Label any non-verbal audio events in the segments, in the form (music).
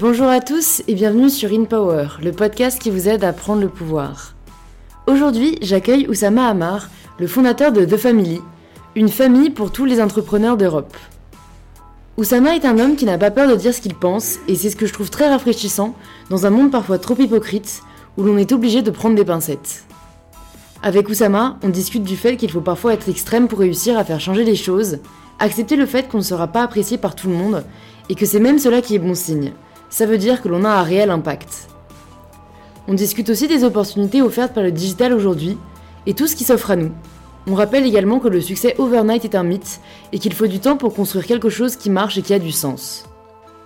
Bonjour à tous et bienvenue sur In Power, le podcast qui vous aide à prendre le pouvoir. Aujourd'hui, j'accueille Oussama Hamar, le fondateur de The Family, une famille pour tous les entrepreneurs d'Europe. Oussama est un homme qui n'a pas peur de dire ce qu'il pense et c'est ce que je trouve très rafraîchissant dans un monde parfois trop hypocrite où l'on est obligé de prendre des pincettes. Avec Oussama, on discute du fait qu'il faut parfois être extrême pour réussir à faire changer les choses, accepter le fait qu'on ne sera pas apprécié par tout le monde et que c'est même cela qui est bon signe. Ça veut dire que l'on a un réel impact. On discute aussi des opportunités offertes par le digital aujourd'hui et tout ce qui s'offre à nous. On rappelle également que le succès overnight est un mythe et qu'il faut du temps pour construire quelque chose qui marche et qui a du sens.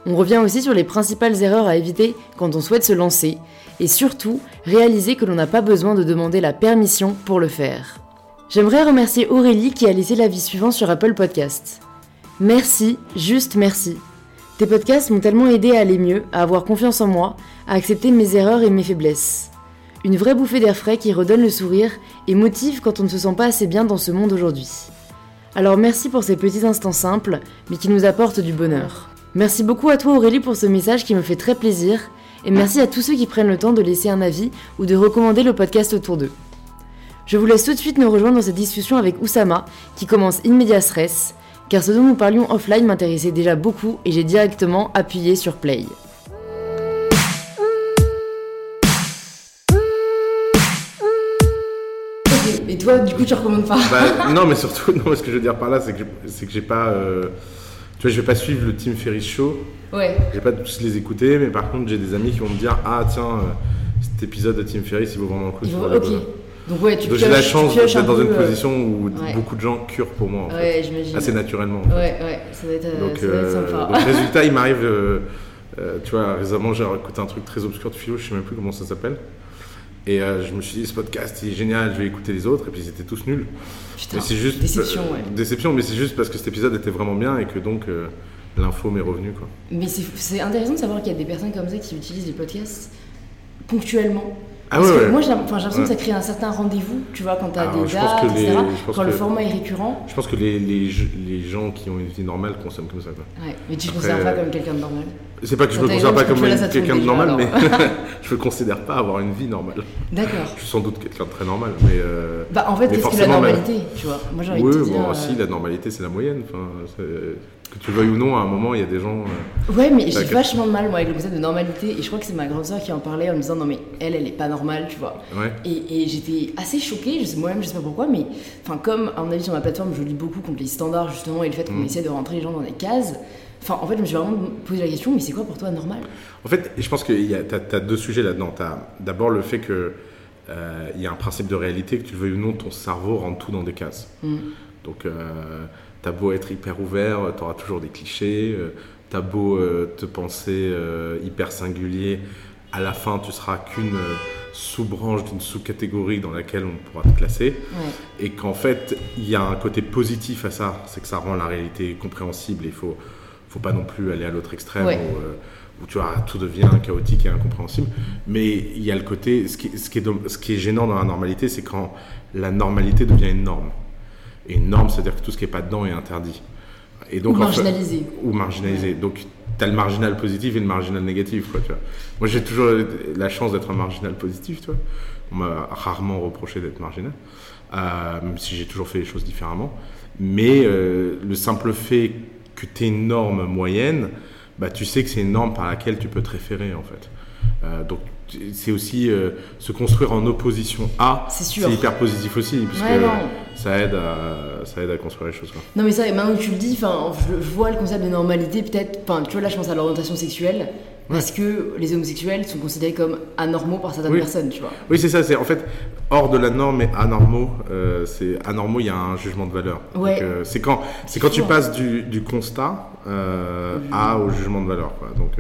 On revient aussi sur les principales erreurs à éviter quand on souhaite se lancer et surtout réaliser que l'on n'a pas besoin de demander la permission pour le faire. J'aimerais remercier Aurélie qui a laissé l'avis suivant sur Apple Podcast. Merci, juste merci. Tes podcasts m'ont tellement aidé à aller mieux, à avoir confiance en moi, à accepter mes erreurs et mes faiblesses. Une vraie bouffée d'air frais qui redonne le sourire et motive quand on ne se sent pas assez bien dans ce monde aujourd'hui. Alors merci pour ces petits instants simples, mais qui nous apportent du bonheur. Merci beaucoup à toi Aurélie pour ce message qui me fait très plaisir, et merci à tous ceux qui prennent le temps de laisser un avis ou de recommander le podcast autour d'eux. Je vous laisse tout de suite nous rejoindre dans cette discussion avec Oussama, qui commence in medias res, car ce dont nous parlions offline m'intéressait déjà beaucoup et j'ai directement appuyé sur play. Et toi, du coup, tu recommandes pas bah, (laughs) Non, mais surtout, non, ce que je veux dire par là, c'est que, c'est que j'ai pas. Euh, tu vois, je vais pas suivre le Team Ferris Show. Ouais. Je vais pas tous les écouter, mais par contre, j'ai des amis qui vont me dire Ah, tiens, euh, cet épisode de Team Ferris, il vaut vraiment le coup. Ils vont- sur la ok. Donc ouais, tu Donc j'ai la chance un d'être dans peu, une euh, position où ouais. beaucoup de gens curent pour moi, en fait. Ouais, j'imagine. assez naturellement. en fait. Ouais, ouais, ça doit être, euh, Donc, ça doit être euh, sympa. donc, (laughs) résultat, il m'arrive, tu vois, récemment, j'ai écouté un truc très obscur de philo, je sais même plus comment ça s'appelle. Et euh, je me suis dit, ce podcast, il est génial, je vais écouter les autres, et puis ils étaient tous nuls. Putain, Mais c'est juste. déception, euh, ouais. Déception, mais c'est juste parce que cet épisode était vraiment bien et que donc euh, l'info m'est revenue, quoi. Mais c'est c'est intéressant de savoir qu'il y a des personnes comme ça qui utilisent les podcasts ponctuellement. Ah Parce ouais, que ouais. moi, j'ai l'impression Ouais. que ça crée un certain rendez-vous, tu vois, quand t'as Alors, des je pense dates, les- etc. Quand le format est récurrent. Je pense que les, les, les gens qui ont une vie normale consomment comme ça, quoi. Ouais, mais tu te Après, considères pas euh, comme quelqu'un de normal. C'est pas que je Quand me considère pas comme quelqu'un de normal, mais (laughs) (laughs) je me considère pas avoir une vie normale. D'accord. Je suis sans doute quelqu'un de très normal, mais. euh, Bah, en fait, qu'est-ce que la même- normalité, tu vois Moi, j'ai envie Oui, de te dire. bon, euh, si, la normalité, c'est la moyenne. Enfin, c'est- que tu le veuilles ou non, à un moment, il y a des gens. euh, Ouais, mais j'ai D'accord. vachement de mal, moi, avec le concept de normalité. Et je crois que c'est ma grande sœur qui en parlait en me disant, non, mais elle, elle est pas normale, tu vois. Ouais. Et, et j'étais assez choquée, je sais moi-même, je sais pas pourquoi, mais enfin, comme à mon avis sur ma plateforme, je lis beaucoup contre les standards justement et le fait qu'on Mm. essaie de rentrer les gens dans des cases. Enfin, en fait, je me suis vraiment posé la question, mais c'est quoi pour toi normal? En fait, je pense que tu as, deux sujets là-dedans. Tu as d'abord le fait que euh, y a un principe de réalité, que tu le veuilles ou non, ton cerveau rentre tout dans des cases. Mm. Donc, euh, tu as beau être hyper ouvert, tu auras toujours des clichés. euh, tu as beau euh, te penser euh, hyper singulier, à la fin, tu seras qu'une euh, sous-branche d'une sous-catégorie dans laquelle on pourra te classer. Ouais. et qu'en fait, il y a un côté positif à ça, c'est que ça rend la réalité compréhensible. Il faut, faut pas non plus aller à l'autre extrême Ouais. où, euh, où tu vois, tout devient chaotique et incompréhensible. Mais il y a le côté, ce qui, ce qui est, ce qui est gênant dans la normalité, c'est quand la normalité devient une norme. Et norme, c'est-à-dire que tout ce qui est pas dedans est interdit. Et Ou en fait- marginalisé. ou marginalisé. Donc, tu as le marginal positif et le marginal négatif. Quoi, tu vois. Moi, j'ai toujours la chance d'être un marginal positif. Tu vois. On m'a rarement reproché d'être marginal, euh, même si j'ai toujours fait les choses différemment. Mais euh, le simple fait que tu es une norme moyenne, bah, tu sais que c'est une norme par laquelle tu peux te référer, en fait. Euh, donc, c'est aussi euh, se construire en opposition à, C'est sûr. hyper positif aussi, puisque Ouais, non. ça, aide à, ça aide à construire les choses. Quoi. Non, mais ça, maintenant que tu le dis, je, je vois le concept de normalité, peut-être. Tu vois, là, je pense à l'orientation sexuelle. Parce que les homosexuels sont considérés comme anormaux par certaines Oui. personnes, tu vois. Oui, c'est ça. C'est en fait hors de la norme et anormaux. euh, c'est anormaux. Il y a un jugement de valeur. Ouais. Euh, c'est quand c'est quand tu passes du, du constat euh, à au jugement de valeur. Quoi. Donc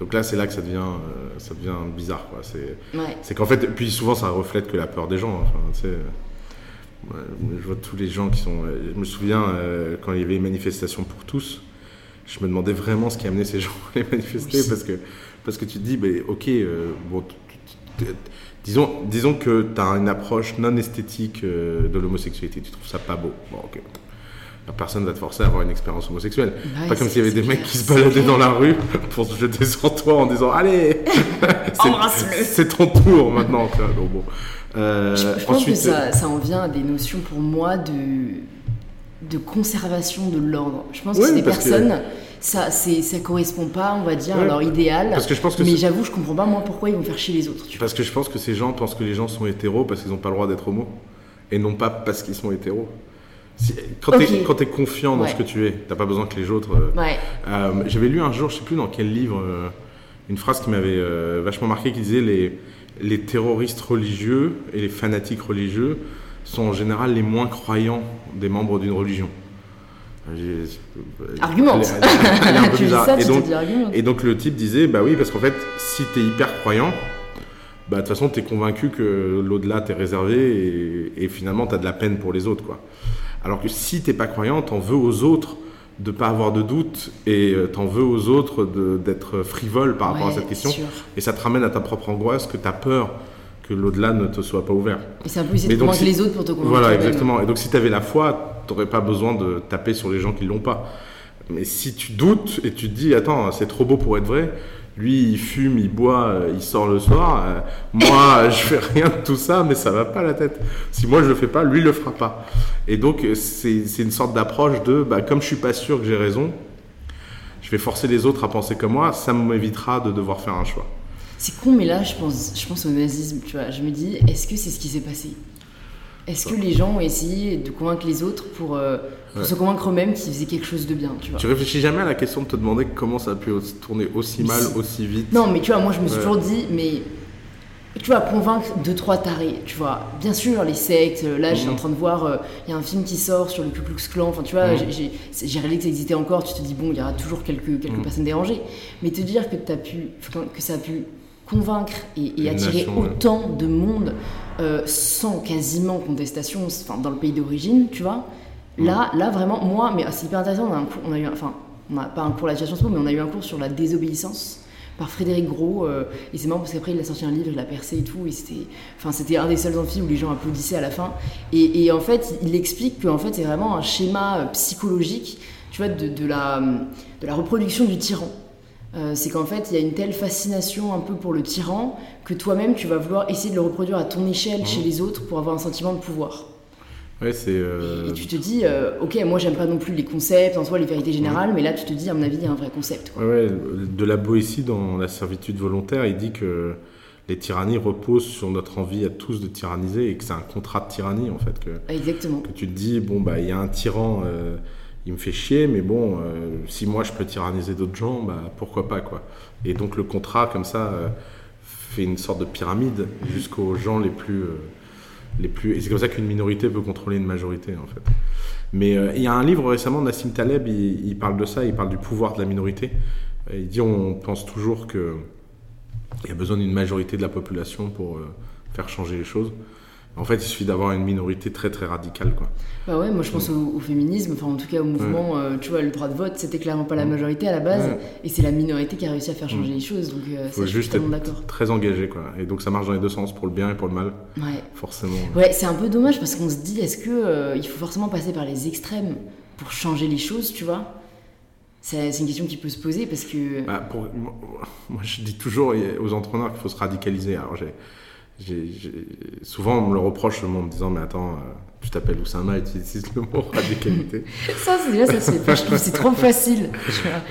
donc là, c'est là que ça devient euh, ça devient bizarre. Quoi. C'est Ouais. c'est qu'en fait, puis souvent, ça reflète que la peur des gens. Enfin, tu sais, euh, je vois tous les gens qui sont. euh, Je me souviens euh, quand il y avait les manifestations pour tous. Je me demandais vraiment ce qui amenait ces (laughs) gens à les manifester Oui. parce que parce que tu te dis, ben, ok, bon, disons disons que tu as une approche non esthétique de l'homosexualité. Tu trouves ça pas beau. Bon, ok. Personne va te forcer à avoir une expérience homosexuelle. Bah pas comme s'il y avait des mecs qui se baladaient clair. dans la rue pour se jeter sur toi en disant Allez (laughs) c'est- ton tour maintenant. donc bon. Euh, Je, je pense ensuite, que ça, ça en vient à des notions pour moi de, de conservation de l'ordre. Je pense que c'est des parce que- personnes, ça, ça correspond pas, on va dire, Ouais. à leur idéal. Parce que je pense que mais j'avoue, je comprends pas moi pourquoi ils vont faire chier les autres. Parce que je pense que ces gens pensent que les gens sont hétéros parce qu'ils n'ont pas le droit d'être homo. Et non pas parce qu'ils sont hétéros. Quand Ok. tu es, t'es confiant dans Ouais. ce que tu es, t'as pas besoin que les autres. euh, Ouais. Euh, J'avais lu un jour, je sais plus dans quel livre, euh, une phrase qui m'avait vachement marqué qui disait les, les terroristes religieux et les fanatiques religieux sont en général les moins croyants des membres d'une religion. Argumente. Tu ça, Et tu donc, dis argumente. et donc le type disait, bah oui, parce qu'en fait, si t'es hyper croyant, bah de toute façon, t'es convaincu que l'au-delà t'est réservé et, et finalement t'as de la peine pour les autres, quoi. Alors que si t'es pas croyant, t'en veux aux autres de pas avoir de doute et euh, t'en veux aux autres d'être frivole par rapport à cette question. sûr. Et ça te ramène à ta propre angoisse que t'as peur que l'au-delà ne te soit pas ouvert. Et c'est un peu essayer de donc, convaincre si- les autres pour te convaincre. Voilà, exactement. Et donc, si tu avais la foi, tu n'aurais pas besoin de taper sur les gens qui l'ont pas. Mais si tu doutes et tu te dis, attends, c'est trop beau pour être vrai, lui, il fume, il boit, euh, il sort le soir, euh, moi, (laughs) je fais rien de tout ça, mais ça va pas la tête. Si moi, je le fais pas, lui, le fera pas. Et donc, euh, c'est une sorte d'approche de, bah, comme je suis pas sûr que j'ai raison, je vais forcer les autres à penser comme moi, ça m'évitera de devoir faire un choix. C'est con, mais là, je pense, je pense au nazisme, tu vois. Je me dis, est-ce que c'est ce qui s'est passé? Est-ce que les gens ont essayé de convaincre les autres pour, euh, pour Ouais. se convaincre eux-mêmes qu'ils faisaient quelque chose de bien, tu vois Tu réfléchis jamais à la question de te demander comment ça a pu tourner aussi mal, si. aussi vite Non, mais tu vois, moi, je me suis Ouais. toujours dit, mais tu vois, convaincre deux, trois tarés, tu vois. Bien sûr, les sectes, là, je suis Mhm. en train de voir, euh, il y a un film qui sort sur le Ku Klux Klan, enfin, tu vois, Mhm. j'ai- réalisé que ça existait encore, tu te dis, bon, il y aura toujours quelques, quelques Mhm. personnes dérangées. Mais te dire que, as pu, que ça a pu convaincre et, attirer nation, ouais. autant de monde euh, sans quasiment contestation, enfin, dans le pays d'origine, tu vois. Là, là, vraiment, moi, mais ah, c'est hyper intéressant, on a, un cours- on a eu, un- enfin, on pas un cours Sciences Po, mais on a eu un cours sur la désobéissance par Frédéric Gros. euh, et c'est marrant parce qu'après, il a sorti un livre, il l'a percé et tout. Et c'était, enfin, c'était un des seuls amphis où les gens applaudissaient à la fin. Et, et en fait, il explique que en fait, c'est vraiment un schéma euh, psychologique, tu vois, de, de la, de la reproduction du tyran. Euh, c'est qu'en fait, il y a une telle fascination un peu pour le tyran que toi-même, tu vas vouloir essayer de le reproduire à ton échelle chez les autres pour avoir un sentiment de pouvoir. Ouais, c'est. euh, Et tu te dis, euh, ok, moi j'aime pas non plus les concepts, en soi les vérités générales, mais là tu te dis, à mon avis, il y a un vrai concept. quoi. Ouais, de la Boétie dans la servitude volontaire, il dit que les tyrannies reposent sur notre envie à tous de tyranniser et que c'est un contrat de tyrannie en fait. Que, Exactement. que tu te dis, bon, bah, il y a un tyran, il me fait chier, mais bon, euh, si moi je peux tyranniser d'autres gens, bah, pourquoi pas quoi. Et donc le contrat, comme ça, euh, fait une sorte de pyramide jusqu'aux gens les plus. euh, les plus... Et c'est comme ça qu'une minorité peut contrôler une majorité en fait. Mais il y a un livre récemment, Nassim Taleb, il, il parle de ça, il parle du pouvoir de la minorité. Il dit on pense toujours que il y a besoin d'une majorité de la population pour faire changer les choses. En fait, il suffit d'avoir une minorité très très radicale. Quoi. Bah ouais, moi je pense au, au féminisme, enfin en tout cas au mouvement, euh, tu vois, le droit de vote, c'était clairement pas la majorité à la base, Ouais. et c'est la minorité qui a réussi à faire changer les choses, donc euh, ça, faut je suis d'accord. très engagé. Quoi. Et donc ça marche dans les deux sens, pour le bien et pour le mal, Ouais. forcément. Ouais, c'est un peu dommage parce qu'on se dit, est-ce que euh, il faut forcément passer par les extrêmes pour changer les choses, tu vois? C'est c'est une question qui peut se poser parce que. Bah, pour- moi, moi, je dis toujours aux entrepreneurs qu'il faut se radicaliser. Alors, j'ai, souvent, on me le reproche en me disant Mais attends, euh, tu t'appelles Oussama et tu utilises le mot (laughs) radicalité. Ça, c'est déjà, ça se fait pas, je trouve, c'est trop facile. (laughs)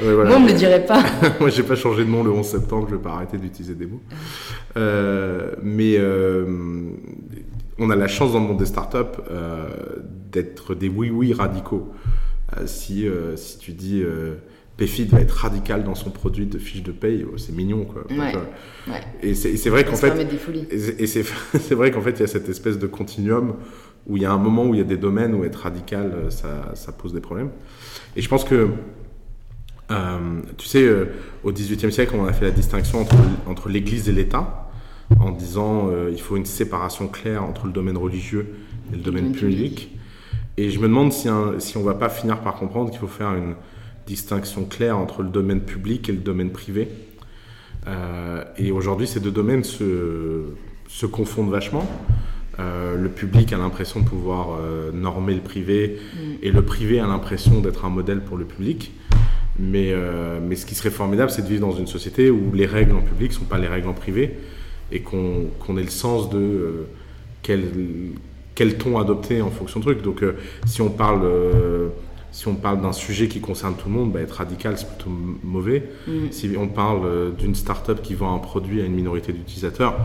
Ouais, voilà. Moi, on me le dirait pas. (laughs) Moi, j'ai pas changé de nom le 11 septembre, je vais pas arrêter d'utiliser des mots. Euh, mais euh, on a la chance dans le monde des startups euh, d'être des oui-oui radicaux. Si, si tu dis Payfit va être radical dans son produit de fiche de paye, oh, c'est mignon quoi. Ouais. Donc, Ouais. Et c'est vrai qu'en fait, et (laughs) c'est- vrai qu'en fait, il y a cette espèce de continuum où il y a un moment où il y a des domaines où être radical, euh, ça, ça pose des problèmes. Et je pense que, euh, tu sais, euh, au XVIIIe siècle, on a fait la distinction entre, entre l'Église et l'État, en disant euh, il faut une séparation claire entre le domaine religieux et le domaine public. public. Et je me demande si, un- si on va pas finir par comprendre qu'il faut faire une distinction claire entre le domaine public et le domaine privé. Euh, et aujourd'hui, ces deux domaines se, se confondent vachement. Euh, le public a l'impression de pouvoir euh, normer le privé Mm. et le privé a l'impression d'être un modèle pour le public. Mais, mais ce qui serait formidable, c'est de vivre dans une société où les règles en public ne sont pas les règles en privé et qu'on ait le sens de quel, quel ton adopter en fonction de truc. Donc, si on parle, si on parle d'un sujet qui concerne tout le monde, bah, être radical, c'est plutôt mauvais. Mm. Si on parle euh, d'une start-up qui vend un produit à une minorité d'utilisateurs,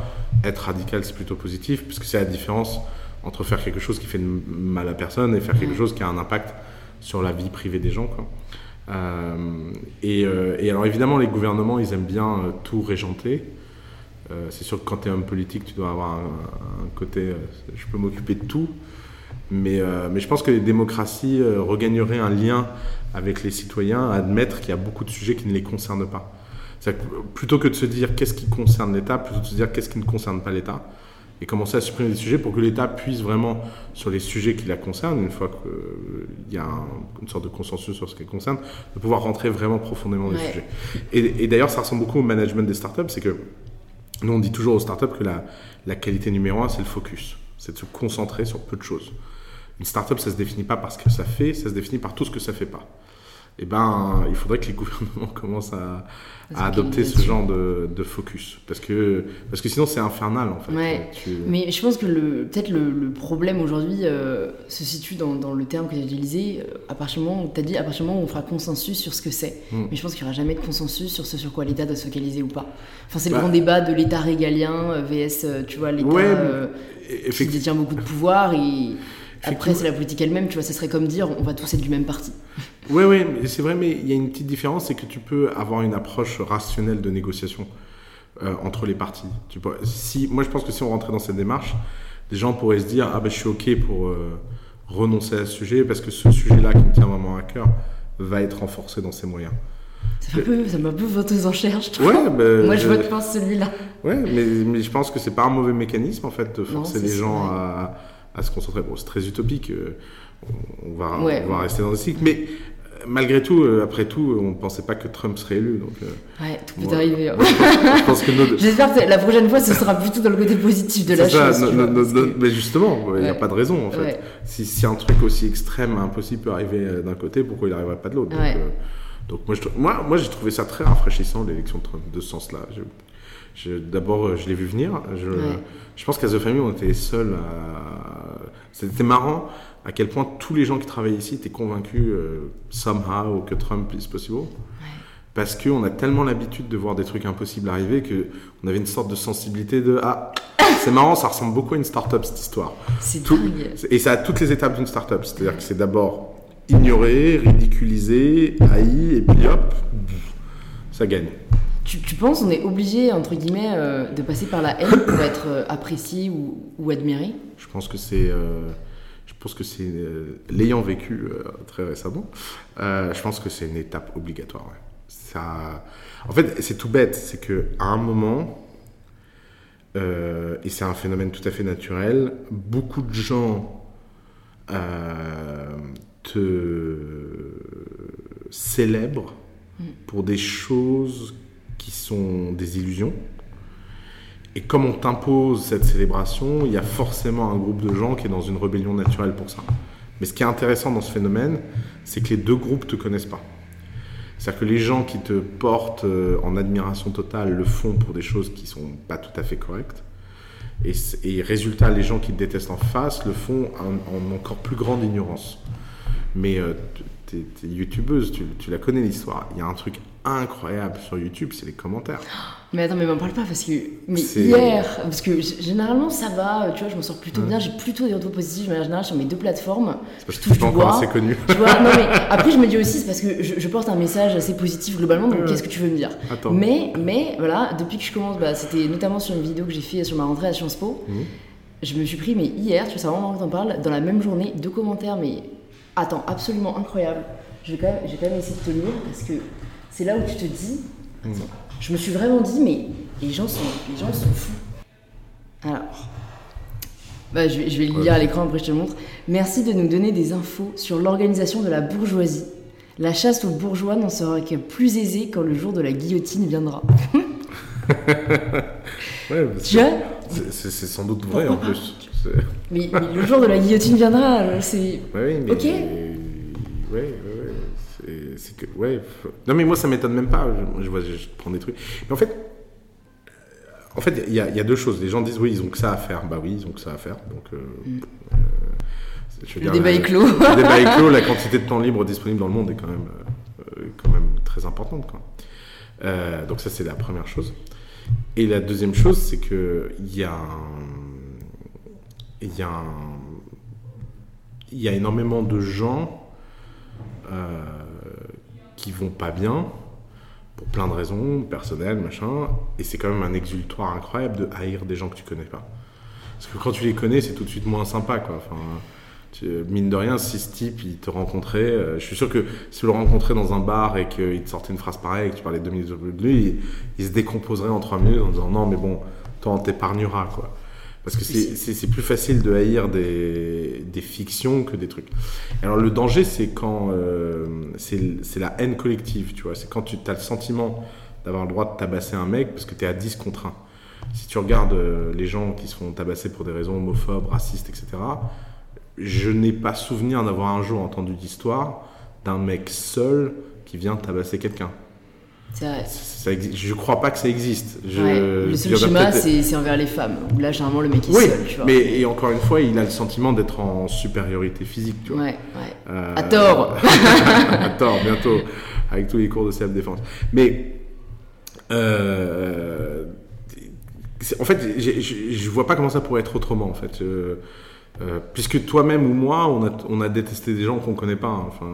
être radical, c'est plutôt positif, puisque c'est la différence entre faire quelque chose qui fait de mal à personne et faire quelque Mm. chose qui a un impact sur la vie privée des gens. Quoi. Euh, et, euh, et alors évidemment, les gouvernements, ils aiment bien tout régenter. C'est sûr que quand tu es homme politique, tu dois avoir un, un côté je peux m'occuper de tout. Mais, euh, mais je pense que les démocraties euh, regagneraient un lien avec les citoyens à admettre qu'il y a beaucoup de sujets qui ne les concernent pas. Que plutôt que de se dire qu'est-ce qui concerne l'État, plutôt de se dire qu'est-ce qui ne concerne pas l'État, et commencer à supprimer des sujets pour que l'État puisse vraiment, sur les sujets qui la concernent, une fois qu'il y a un- une sorte de consensus sur ce qui les concerne, de pouvoir rentrer vraiment profondément dans les sujets. Et, et d'ailleurs, ça ressemble beaucoup au management des startups, c'est que nous, on dit toujours aux startups que la, la qualité numéro un, c'est le focus. C'est de se concentrer sur peu de choses. Une startup, ça se définit pas par ce que ça fait, ça se définit par tout ce que ça fait pas. Et ben, il faudrait que les (laughs) gouvernements commencent à, adopter ce genre de, de focus. Parce que, parce que sinon, c'est infernal, en fait. Ouais. Tu- Mais je pense que peut-être le, le problème aujourd'hui euh, se situe dans, dans le terme que tu as utilisé. euh, À partir du moment où tu as dit, à partir du moment où on fera consensus sur ce que c'est. Mm. Mais je pense qu'il n'y aura jamais de consensus sur ce sur quoi l'État doit se focaliser ou pas. Enfin, c'est le Bah. grand débat de l'État régalien euh, vs, euh, tu vois, l'État Ouais, euh, qui détient beaucoup de pouvoir. Et après, c'est la politique elle-même. Tu vois, ça serait comme dire, on va tous être du même parti. Oui, oui, c'est vrai, mais il y a une petite différence, c'est que tu peux avoir une approche rationnelle de négociation euh, entre les parties. Tu peux- si, moi, je pense que si on rentrait dans cette démarche, les gens pourraient se dire Ah ben, je suis OK pour euh, renoncer à ce sujet parce que ce sujet-là qui me tient vraiment à cœur va être renforcé dans ses moyens. Ça m'a un peu voté aux enchères, je trouve. Ouais, ben, Moi, je je- vote pour celui-là. Ouais, mais, mais je pense que c'est pas un mauvais mécanisme en fait de forcer les gens à, à se concentrer. Bon, c'est très utopique, euh, on, va, Ouais. on va rester dans le cycle, mais euh, malgré tout, euh, après tout, on pensait pas que Trump serait élu. Donc, euh, Ouais, tout peut moi- arriver. hein. (laughs) que nos- J'espère que la prochaine fois, ce sera plutôt dans le côté positif de la ça, chose. no- no- no- que- mais justement, il n'y a pas de raison en fait. Ouais. Si, si un truc aussi extrême, impossible peut arriver d'un côté, pourquoi il n'arriverait pas de l'autre? Donc, euh, moi, j'ai trouvé ça très rafraîchissant l'élection de Trump de ce sens-là. Je- je- D'abord, je l'ai vu venir. Je, je pense qu'à The Family, on était les seuls à. C'était marrant à quel point tous les gens qui travaillent ici étaient convaincus euh, somehow que Trump is possible. Parce qu'on a tellement l'habitude de voir des trucs impossibles arriver que on avait une sorte de sensibilité de ah c'est marrant ça ressemble beaucoup à une start-up cette histoire C'est Tout- dingue. et ça a toutes les étapes d'une start-up c'est-à-dire que c'est d'abord ignoré ridiculisé haï et puis hop ça gagne Tu, tu penses on est obligé, entre guillemets, euh, de passer par la haine pour (coughs) être euh, apprécié ou, ou admiré? Je pense que c'est, euh, je pense que c'est l'ayant vécu très récemment, je pense que c'est une étape obligatoire. ouais. Ça, en fait, c'est tout bête, c'est que à un moment, et c'est un phénomène tout à fait naturel, beaucoup de gens te célèbrent pour des choses qui sont des illusions. Et comme on t'impose cette célébration, il y a forcément un groupe de gens qui est dans une rébellion naturelle pour ça. Mais ce qui est intéressant dans ce phénomène, c'est que les deux groupes te connaissent pas. C'est-à-dire que les gens qui te portent euh, en admiration totale le font pour des choses qui sont pas tout à fait correctes. Et, résultat, les gens qui te détestent en face le font en, en encore plus grande ignorance. Mais euh, t'es t'es youtubeuse, tu, tu la connais l'histoire. Il y a un truc incroyable sur YouTube, c'est les commentaires. Mais attends, mais m'en parle pas parce que. Mais hier, parce que généralement ça va, tu vois, je m'en sors plutôt bien, j'ai plutôt des retours positifs de manière générale sur mes deux plateformes. C'est parce Je que tu touche bois. assez connu. Tu vois, non mais (laughs) après je me dis aussi, c'est parce que je, je porte un message assez positif globalement, donc Ouais. qu'est-ce que tu veux me dire? Attends. Mais, mais voilà, depuis que je commence, bah, c'était notamment sur une vidéo que j'ai fait sur ma rentrée à Sciences Po, Mhm. je me suis pris, mais hier, tu vois, c'est vraiment que t'en parles, dans la même journée, deux commentaires, mais attends, absolument incroyable. Je vais quand même, je vais quand même essayer de te lire parce que c'est là où tu te dis, attends, je me suis vraiment dit, mais les gens sont, les gens sont fous. Alors. Bah, je, vais, je vais le lire à l'écran, après je te le montre. Merci de nous donner des infos sur l'organisation de la bourgeoisie. La chasse aux bourgeois n'en sera que plus aisée quand le jour de la guillotine viendra. (laughs) Ouais, C'est sans doute vrai en plus. Mais, mais le jour de la guillotine viendra, euh, c'est. Ouais, mais. Ok. Ouais. C'est- que. Ouais. Non, mais moi, ça m'étonne même pas. Je, je vois, je, prends des trucs. Mais en fait. euh, En fait, il y, a- il y a deux choses. Les gens disent oui, ils ont que ça à faire. Bah oui, ils ont que ça à faire. Donc. euh, Mm. euh, je veux Le dire, débat est clos. Le débat est clos. La quantité de temps libre disponible dans le monde est quand même, euh, quand même très importante. Quoi. Donc ça, c'est la première chose. Et la deuxième chose, c'est que il y a il y a il y a énormément de gens euh, qui vont pas bien pour plein de raisons personnelles, machin, et c'est quand même un exultoire incroyable de haïr des gens que tu connais pas. Parce que quand tu les connais, c'est tout de suite moins sympa, quoi. Mine de rien, si ce type il te rencontrait, euh, je suis sûr que si tu le rencontrais dans un bar et qu'il te sortait une phrase pareille et que tu parlais deux minutes de lui, il, il se décomposerait en trois minutes en disant non, mais bon, toi on t'épargnera, quoi. Parce que c'est- plus facile de haïr des, des fictions que des trucs. Alors le danger, c'est quand euh, c'est c'est la haine collective, tu vois. C'est quand tu as le sentiment d'avoir le droit de tabasser un mec parce que tu es à 10 contre 1. Si tu regardes euh, les gens qui se font tabasser pour des raisons homophobes, racistes, etc., je n'ai pas souvenir d'avoir un jour entendu d'histoire d'un mec seul qui vient tabasser quelqu'un. Ça Je crois pas que ça existe. Je- Ouais, le seul schéma, c'est envers les femmes. Où là, généralement, le mec est Oui, seul, tu vois. mais et encore une fois, il a le sentiment d'être en supériorité physique, tu vois. Ouais, ouais. Euh, À tort. (laughs) à tort, bientôt, avec tous les cours de self-défense. Mais, euh, en fait, je vois pas comment ça pourrait être autrement, en fait. Euh, puisque toi-même ou moi, on a, on a détesté des gens qu'on connaît pas. hein. Enfin,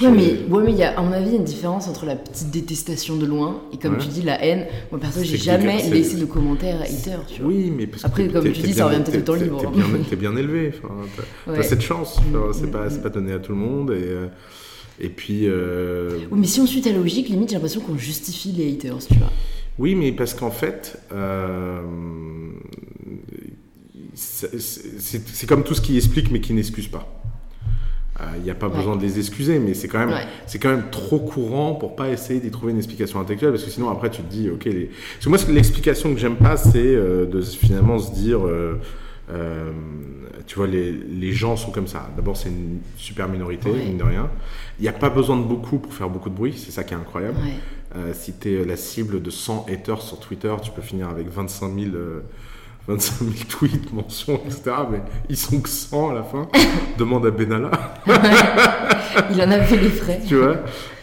Ouais, mais ouais, mais il y a, à mon avis, il y a une différence entre la petite détestation de loin et comme Ouais. tu dis, la haine. Moi, perso, j'ai jamais laissé de commentaires hater, tu vois. Oui, mais parce Après, que comme tu dis, ça revient peut-être au temps libre. T'es bien, t'es bien élevé. T'as- Ouais. Cette chance. Mm, Enfin, c'est mm, pas, mm. c'est pas donné à tout le monde. Et, euh, et puis. euh, Oui, mais si on suit ta logique, limite, j'ai l'impression qu'on justifie les haters, tu vois. Oui, mais parce qu'en fait, euh, c'est comme tout ce qui explique mais qui n'excuse pas. Euh, Il n'y a pas Ouais. besoin de les excuser, mais c'est quand même, Ouais. c'est quand même trop courant pour pas essayer d'y trouver une explication intellectuelle, parce que sinon après tu te dis, ok, les... parce que moi l'explication que j'aime pas, c'est euh, de finalement se dire, euh, euh, tu vois, les, les gens sont comme ça. D'abord c'est une super minorité, Ouais. mine de rien. Il n'y a pas besoin de beaucoup pour faire beaucoup de bruit, c'est ça qui est incroyable. Ouais. Euh, si tu es la cible de 100 haters sur Twitter, tu peux finir avec 25 000, euh, 25 000 tweets, mentions, etc. Mais ils sont que 100 à la fin. (laughs) Demande à Benalla, Il en a fait les frais. (laughs) tu vois.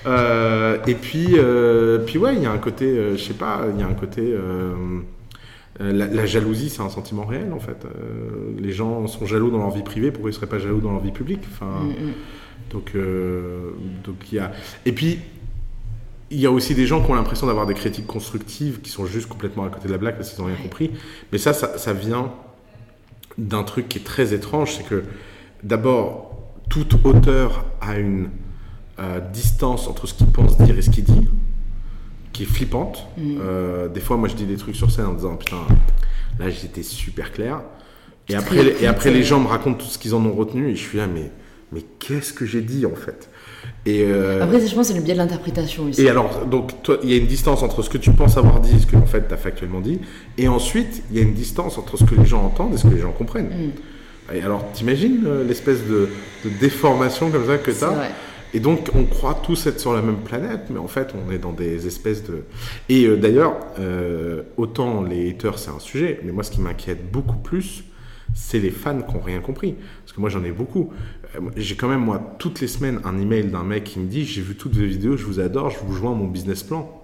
Euh, et puis, euh, puis ouais, il y a un côté, euh, je sais pas, il y a un côté. euh, la, la jalousie, c'est un sentiment réel en fait. Les gens sont jaloux dans leur vie privée, pourquoi ils seraient pas jaloux dans leur vie publique? Enfin, Mm, mm. donc, donc il y a. Et puis, il y a aussi des gens qui ont l'impression d'avoir des critiques constructives, qui sont juste complètement à côté de la blague parce qu'ils n'ont rien compris. Mais ça, ça, ça vient d'un truc qui est très étrange, c'est que d'abord, tout auteur a une euh, distance entre ce qu'il pense dire et ce qu'il dit, qui est flippante. Mm. Euh, des fois, moi, je dis des trucs sur scène en disant putain, là, j'étais super clair. Et après, les- et après, les vite, gens me racontent tout ce qu'ils en ont retenu, et je suis là, mais, mais qu'est-ce que j'ai dit en fait? Et, euh, Après, je pense que c'est le biais de l'interprétation aussi. et alors, donc, il y a une distance entre ce que tu penses avoir dit et ce que en fait tu as factuellement dit, et ensuite il y a une distance entre ce que les gens entendent et ce que les gens comprennent. Mm. Et alors, t'imagines euh, l'espèce de, de déformation comme ça que tu as vrai. Et donc, on croit tous être sur la même planète, mais en fait, on est dans des espèces de. Et euh, d'ailleurs, euh, autant les haters, c'est un sujet, mais moi, ce qui m'inquiète beaucoup plus, c'est les fans qui n'ont rien compris. Parce que moi, j'en ai beaucoup. Euh, J'ai quand même, moi, toutes les semaines, un email d'un mec qui me dit J'ai vu toutes vos vidéos, je vous adore, je vous joins mon business plan.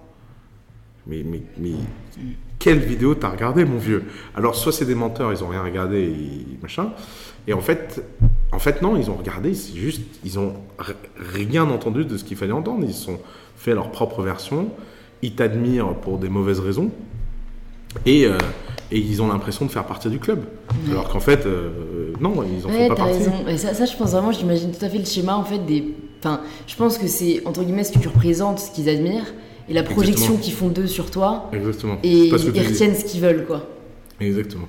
Mais, mais, mais quelle vidéo t'as regardé, mon vieux? Alors, soit c'est des menteurs, ils ont rien regardé, et machin. Et en fait, en fait, non, ils ont regardé, c'est juste, ils ont rien entendu de ce qu'il fallait entendre. Ils sont fait leur propre version. Ils t'admirent pour des mauvaises raisons. Et, euh, et ils ont l'impression de faire partie du club. Alors qu'en fait, euh, non, ils en Ouais, font pas partie. raison. Et ça, ça, je pense vraiment, j'imagine tout à fait le schéma en fait des. Enfin, je pense que c'est entre guillemets ce que tu représentes, ce qu'ils admirent, et la projection qu'ils font d'eux sur toi, Exactement. et ils retiennent ce qu'ils veulent, quoi. Exactement.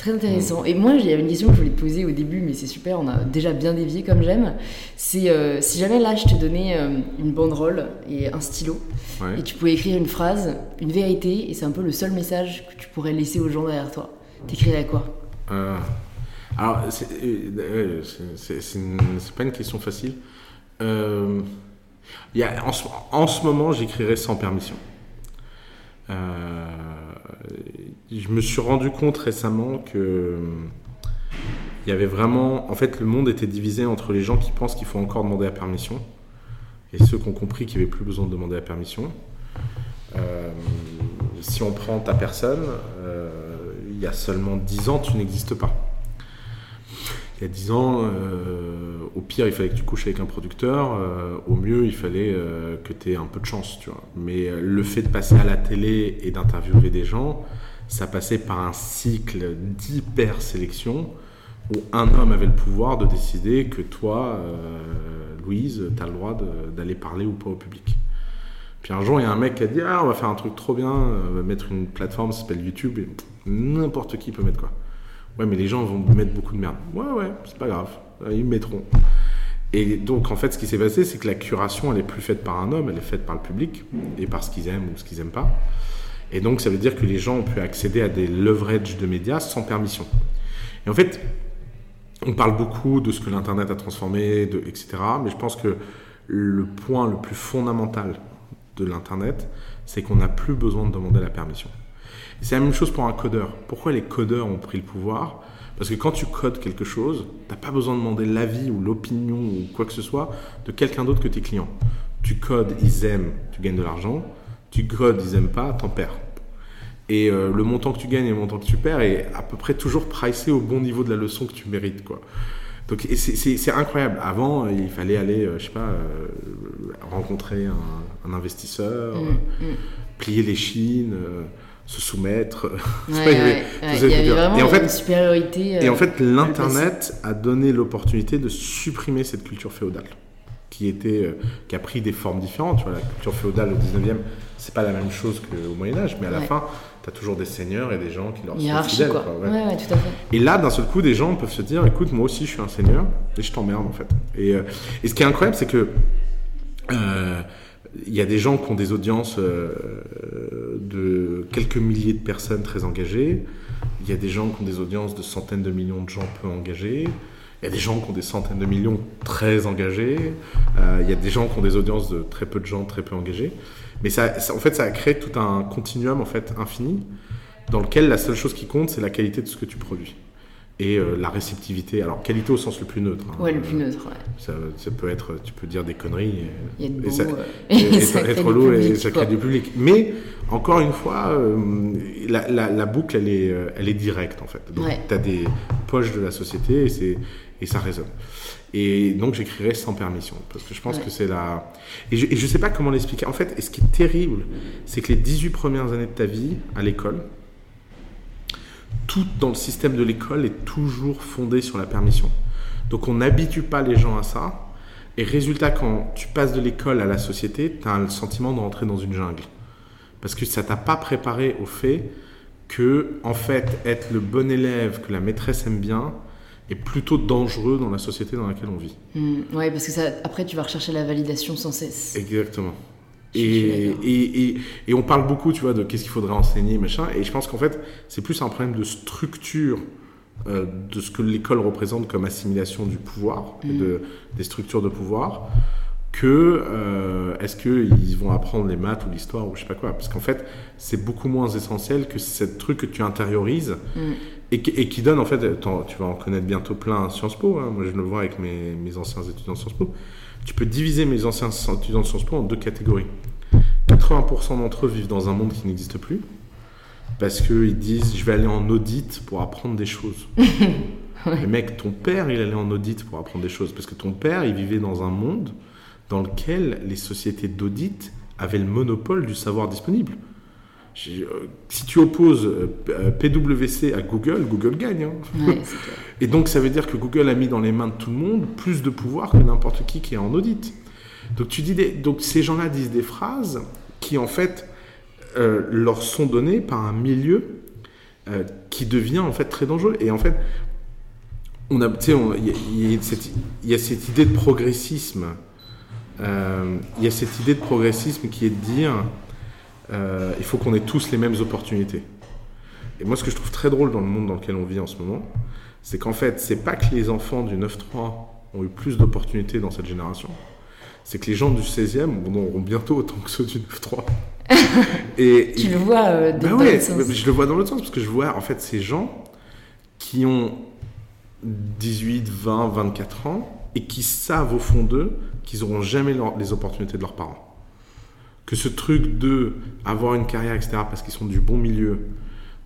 Très intéressant. Et moi, il y avait une question que je voulais te poser au début, mais c'est super, on a déjà bien dévié comme j'aime. C'est euh, si jamais là, je te donnais euh, une banderole et un stylo, Ouais. et tu pouvais écrire une phrase, une vérité, et c'est un peu le seul message que tu pourrais laisser aux gens derrière toi. T'écrirais quoi? Euh, alors, c'est pas une question facile. Il y a, en, ce, en ce moment, j'écrirais sans permission. Euh, je me suis rendu compte récemment que euh, il y avait vraiment, en fait, le monde était divisé entre les gens qui pensent qu'il faut encore demander la permission et ceux qui ont compris qu'il n'y avait plus besoin de demander la permission. Euh, si on prend ta personne, euh, il y a seulement 10 ans, tu n'existes pas. Il y a 10 ans, euh, au pire, il fallait que tu couches avec un producteur. euh, au mieux, il fallait euh, que tu aies un peu de chance, tu vois. Mais euh, le fait de passer à la télé et d'interviewer des gens, ça passait par un cycle d'hyper sélection où un homme avait le pouvoir de décider que toi, euh, Louise, tu as le droit d'aller parler ou pas au public. Puis un jour, il y a un mec qui a dit Ah, on va faire un truc trop bien, on va mettre une plateforme, ça s'appelle YouTube, et n'importe qui peut mettre quoi. Ouais, mais les gens vont mettre beaucoup de merde. Ouais, ouais, c'est pas grave, Euh, ils mettront. Et donc, en fait, ce qui s'est passé, c'est que la curation, elle est plus faite par un homme, elle est faite par le public, et par ce qu'ils aiment ou ce qu'ils aiment pas. Et donc, ça veut dire que les gens ont pu accéder à des leverage de médias sans permission. Et en fait, on parle beaucoup de ce que l'Internet a transformé, de, etc. Mais je pense que le point le plus fondamental de l'Internet, c'est qu'on n'a plus besoin de demander la permission. C'est la même chose pour un codeur. Pourquoi les codeurs ont pris le pouvoir? Parce que quand tu codes quelque chose, tu n'as pas besoin de demander l'avis ou l'opinion ou quoi que ce soit de quelqu'un d'autre que tes clients. Tu codes, ils aiment, tu gagnes de l'argent. Tu codes, ils aiment pas, t'en perds. Et euh, le montant que tu gagnes et le montant que tu perds est à peu près toujours pricé au bon niveau de la leçon que tu mérites. Quoi. Donc c'est- incroyable. Avant, il fallait aller, euh, je sais pas, euh, rencontrer un, un investisseur, Mm, euh, mm. plier les chines, euh, se soumettre. (laughs) Ouais, ouais, ouais. Il y avait vraiment et en fait, une supériorité. et en fait, l'Internet a donné l'opportunité de supprimer cette culture féodale, qui, était, euh, qui a pris des formes différentes. Tu vois, la culture féodale au 19e, c'est pas la même chose qu'au Moyen-Âge, mais à la Ouais. fin, tu as toujours des seigneurs et des gens qui leur sont fidèles. quoi. quoi, ouais. ouais. ouais, tout à fait. Et là, d'un seul coup, des gens peuvent se dire écoute, moi aussi, je suis un seigneur et je t'emmerde, en fait. Et, euh, et ce qui est incroyable, c'est que. euh, il y a des gens qui ont des audiences euh, de quelques milliers de personnes très engagées. Il y a des gens qui ont des audiences de centaines de millions de gens peu engagés. Il y a des gens qui ont des centaines de millions très engagés. Euh, il y a des gens qui ont des audiences de très peu de gens très peu engagés. Mais ça, ça- en fait, ça a créé tout un continuum en fait infini dans lequel la seule chose qui compte, c'est la qualité de ce que tu produis et euh, la réceptivité. Alors qualité au sens le plus neutre. hein. Ouais, le plus neutre. ouais. Ça, ça peut être, tu peux dire des conneries. et- Il y a de et ça- euh, et- (laughs) et ça être lourd et ça crée du public. Mais encore une fois, euh, la, la- la boucle, elle est, elle est directe en fait. Donc Ouais. tu as des poches de la société et, c'est- et ça résonne. Et donc j'écrirai sans permission parce que je pense Ouais. que c'est la. Et je, je sais pas comment l'expliquer. En fait, et ce qui est terrible, c'est que les 18 premières années de ta vie à l'école, tout dans le système de l'école est toujours fondé sur la permission. Donc on n'habitue pas les gens à ça. Et résultat, quand tu passes de l'école à la société, tu as le sentiment de rentrer dans une jungle. Parce que ça t'a pas préparé au fait que, en fait, être le bon élève que la maîtresse aime bien est plutôt dangereux dans la société dans laquelle on vit. Mm, ouais, parce que ça, après, tu vas rechercher la validation sans cesse. Exactement. Et, et, et, et on parle beaucoup, tu vois, de qu'est-ce qu'il faudrait enseigner, machin. Et je pense qu'en fait, c'est plus un problème de structure euh, de ce que l'école représente comme assimilation du pouvoir, et de, des structures de pouvoir, que euh, est-ce qu'ils vont apprendre les maths ou l'histoire ou je sais pas quoi. Parce qu'en fait, c'est beaucoup moins essentiel que ce truc que tu intériorises Mm. Et, qui- et qui donne, en fait, tu vas en connaître bientôt plein à Sciences Po. hein. Moi, je le vois avec mes, mes anciens étudiants de Sciences Po. Tu peux diviser mes anciens étudiants de Sciences Po en deux catégories. 80% d'entre eux vivent dans un monde qui n'existe plus parce qu'ils disent je vais aller en audit pour apprendre des choses. (laughs) Mais mec, ton père, il allait en audit pour apprendre des choses parce que ton père, il vivait dans un monde dans lequel les sociétés d'audit avaient le monopole du savoir disponible. Euh, Si tu opposes euh, P- euh, PwC à Google, Google gagne. hein. Ouais. (laughs) Et donc, ça veut dire que Google a mis dans les mains de tout le monde plus de pouvoir que n'importe qui qui est en audit. Donc, tu dis des- donc ces gens-là disent des phrases qui, en fait, euh, leur sont données par un milieu euh, qui devient en fait très dangereux. Et en fait, on a, il y, y y a cette idée de progressisme. euh, Il y a cette idée de progressisme qui est de dire euh, il faut qu'on ait tous les mêmes opportunités. Et moi, ce que je trouve très drôle dans le monde dans lequel on vit en ce moment, c'est qu'en fait, c'est pas que les enfants du 9-3 ont eu plus d'opportunités dans cette génération, c'est que les gens du 16e en auront bientôt autant que ceux du 9-3. (laughs) et, Tu le vois euh, bah dans ouais, l'autre sens. je le vois dans l'autre sens parce que je vois en fait ces gens qui ont 18, 20, 24 ans et qui savent au fond d'eux qu'ils n'auront jamais leur- les opportunités de leurs parents. Que ce truc de avoir une carrière, etc., parce qu'ils sont du bon milieu,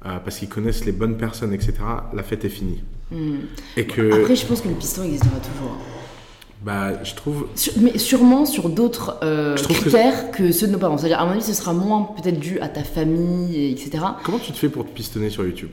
euh, parce qu'ils connaissent les bonnes personnes, etc., la fête est finie. Hmm. Et que, Après, je pense que le piston existera toujours. bah, je trouve, mais sûrement sur d'autres euh, trouve que- critères que... ceux de nos parents. C'est-à-dire, à mon avis, ce sera moins peut-être dû à ta famille, et etc. comment tu te fais pour te pistonner sur YouTube?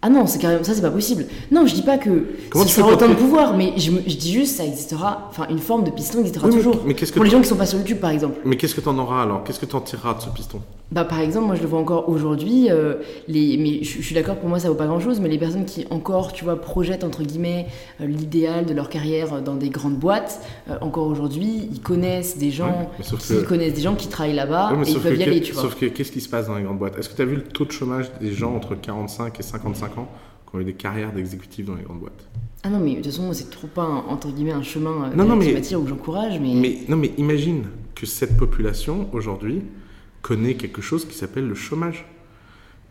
Ah non, c'est carrément ça, c'est pas possible. Non, je dis pas que Comment ce tu sera autant de pouvoir, mais je, me- je dis juste ça existera. Enfin, une forme de piston existera Oui, mais- toujours. mais qu'est-ce que Pour les gens qui sont pas sur YouTube, par exemple. Mais qu'est-ce que t'en auras alors? Qu'est-ce que t'en tireras de ce piston? Bah, par exemple, moi je le vois encore aujourd'hui, euh, les, mais je, je suis d'accord, pour moi ça vaut pas grand chose, mais les personnes qui encore, tu vois, projettent entre guillemets euh, l'idéal de leur carrière dans des grandes boîtes, euh, encore aujourd'hui, ils connaissent des gens Ouais, qui que- connaissent des gens qui travaillent là-bas Ouais, mais et ils peuvent que y aller, tu vois. Sauf que qu'est-ce qui se passe dans les grandes boîtes? Est-ce que tu as vu le taux de chômage des gens entre 45 et 55 ans qui ont eu des carrières d'exécutifs dans les grandes boîtes? Ah non, mais de toute façon, c'est trop pas un- entre guillemets un chemin euh, Non, non, qui mais- m'attire ou que j'encourage, mais... mais, Non, mais imagine que cette population, aujourd'hui, connaît quelque chose qui s'appelle le chômage.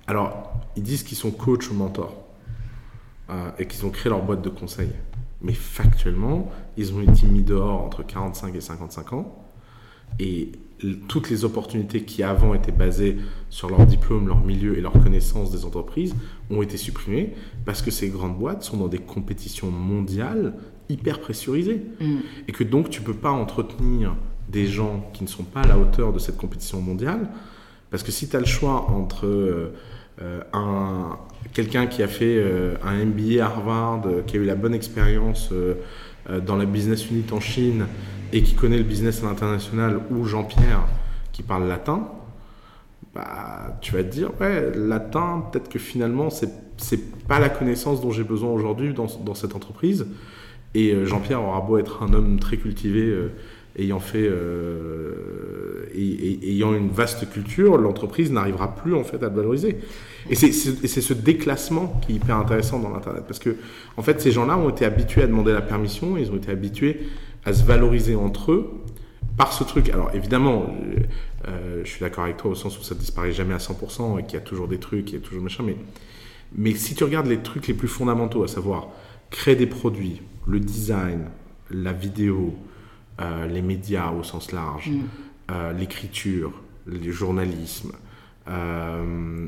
Alors, ils disent qu'ils sont coach ou mentors euh, et qu'ils ont créé leur boîte de conseil. Mais factuellement, ils ont été mis dehors entre 45 et 55 ans. Et toutes les opportunités qui avant étaient basées sur leur diplôme, leur milieu et leur connaissance des entreprises ont été supprimées parce que ces grandes boîtes sont dans des compétitions mondiales hyper pressurisées. Mm. Et que donc tu peux pas entretenir des gens qui ne sont pas à la hauteur de cette compétition mondiale. Parce que si tu as le choix entre euh, euh, un, quelqu'un qui a fait euh, un MBA à Harvard, qui a eu la bonne expérience dans la business unit en Chine et qui connaît le business à l'international, ou Jean-Pierre qui parle latin, bah, tu vas te dire, ouais, latin, peut-être que finalement, c'est, c'est pas la connaissance dont j'ai besoin aujourd'hui dans, dans cette entreprise. Et Jean-Pierre aura beau être un homme très cultivé, ayant fait, euh, et, et- ayant une vaste culture, l'entreprise n'arrivera plus en fait à le valoriser. Et c'est, c'est- et c'est ce déclassement qui est hyper intéressant dans l'internet, parce que en fait, ces gens-là ont été habitués à demander la permission, ils ont été habitués à se valoriser entre eux par ce truc. Alors évidemment, euh, euh, je suis d'accord avec toi au sens où ça disparaît jamais à 100% et qu'il y a toujours des trucs, il y a toujours machin, mais, mais si tu regardes les trucs les plus fondamentaux, à savoir créer des produits, le design, la vidéo, euh, les médias au sens large, Mm. euh, l'écriture, le journalisme, euh,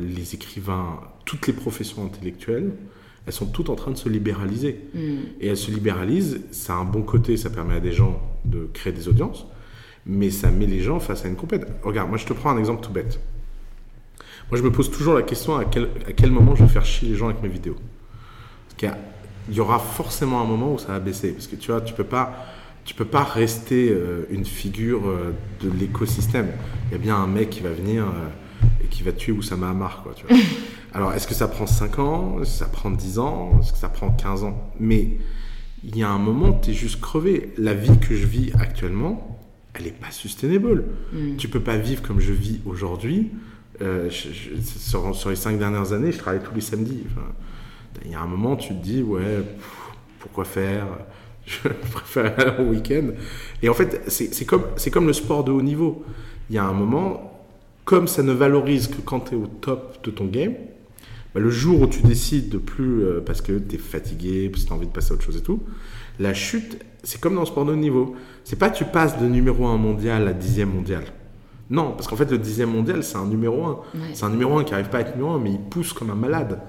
les écrivains, toutes les professions intellectuelles, elles sont toutes en train de se libéraliser. Mm. Et elles se libéralisent, ça a un bon côté, ça permet à des gens de créer des audiences, mais ça met les gens face à une compète. Regarde, moi je te prends un exemple tout bête. Moi je me pose toujours la question à quel, à quel moment je vais faire chier les gens avec mes vidéos? Parce qu'il y, y aura forcément un moment où ça va baisser, parce que tu vois, tu peux pas, tu peux pas rester euh, une figure euh, de l'écosystème. Il y a bien un mec qui va venir euh, et qui va tuer Oussama Hamar, quoi, tu vois. (laughs) Alors, est-ce que ça prend 5 ans? Est-ce que ça prend 10 ans? Est-ce que ça prend 15 ans? Mais il y a un moment, tu es juste crevé. La vie que je vis actuellement, elle n'est pas sustainable. Mm. Tu peux pas vivre comme je vis aujourd'hui. Sur, sur les 5 dernières années, je travaille tous les samedis. Enfin, il y a un moment, tu te dis, ouais, pff, pourquoi faire? (laughs) Je préfère aller au week-end. Et en fait, c'est comme, comme le sport de haut niveau. Il y a un moment, comme ça ne valorise que quand tu es au top de ton game, bah, le jour où tu décides de plus, euh, parce que tu es fatigué, parce que tu as envie de passer à autre chose et tout, la chute, c'est comme dans le sport de haut niveau. C'est pas tu passes de numéro 1 mondial à dixième mondial. Non, parce qu'en fait, le dixième mondial, c'est un numéro 1. Ouais. C'est un numéro 1 qui n'arrive pas à être numéro 1, mais il pousse comme un malade.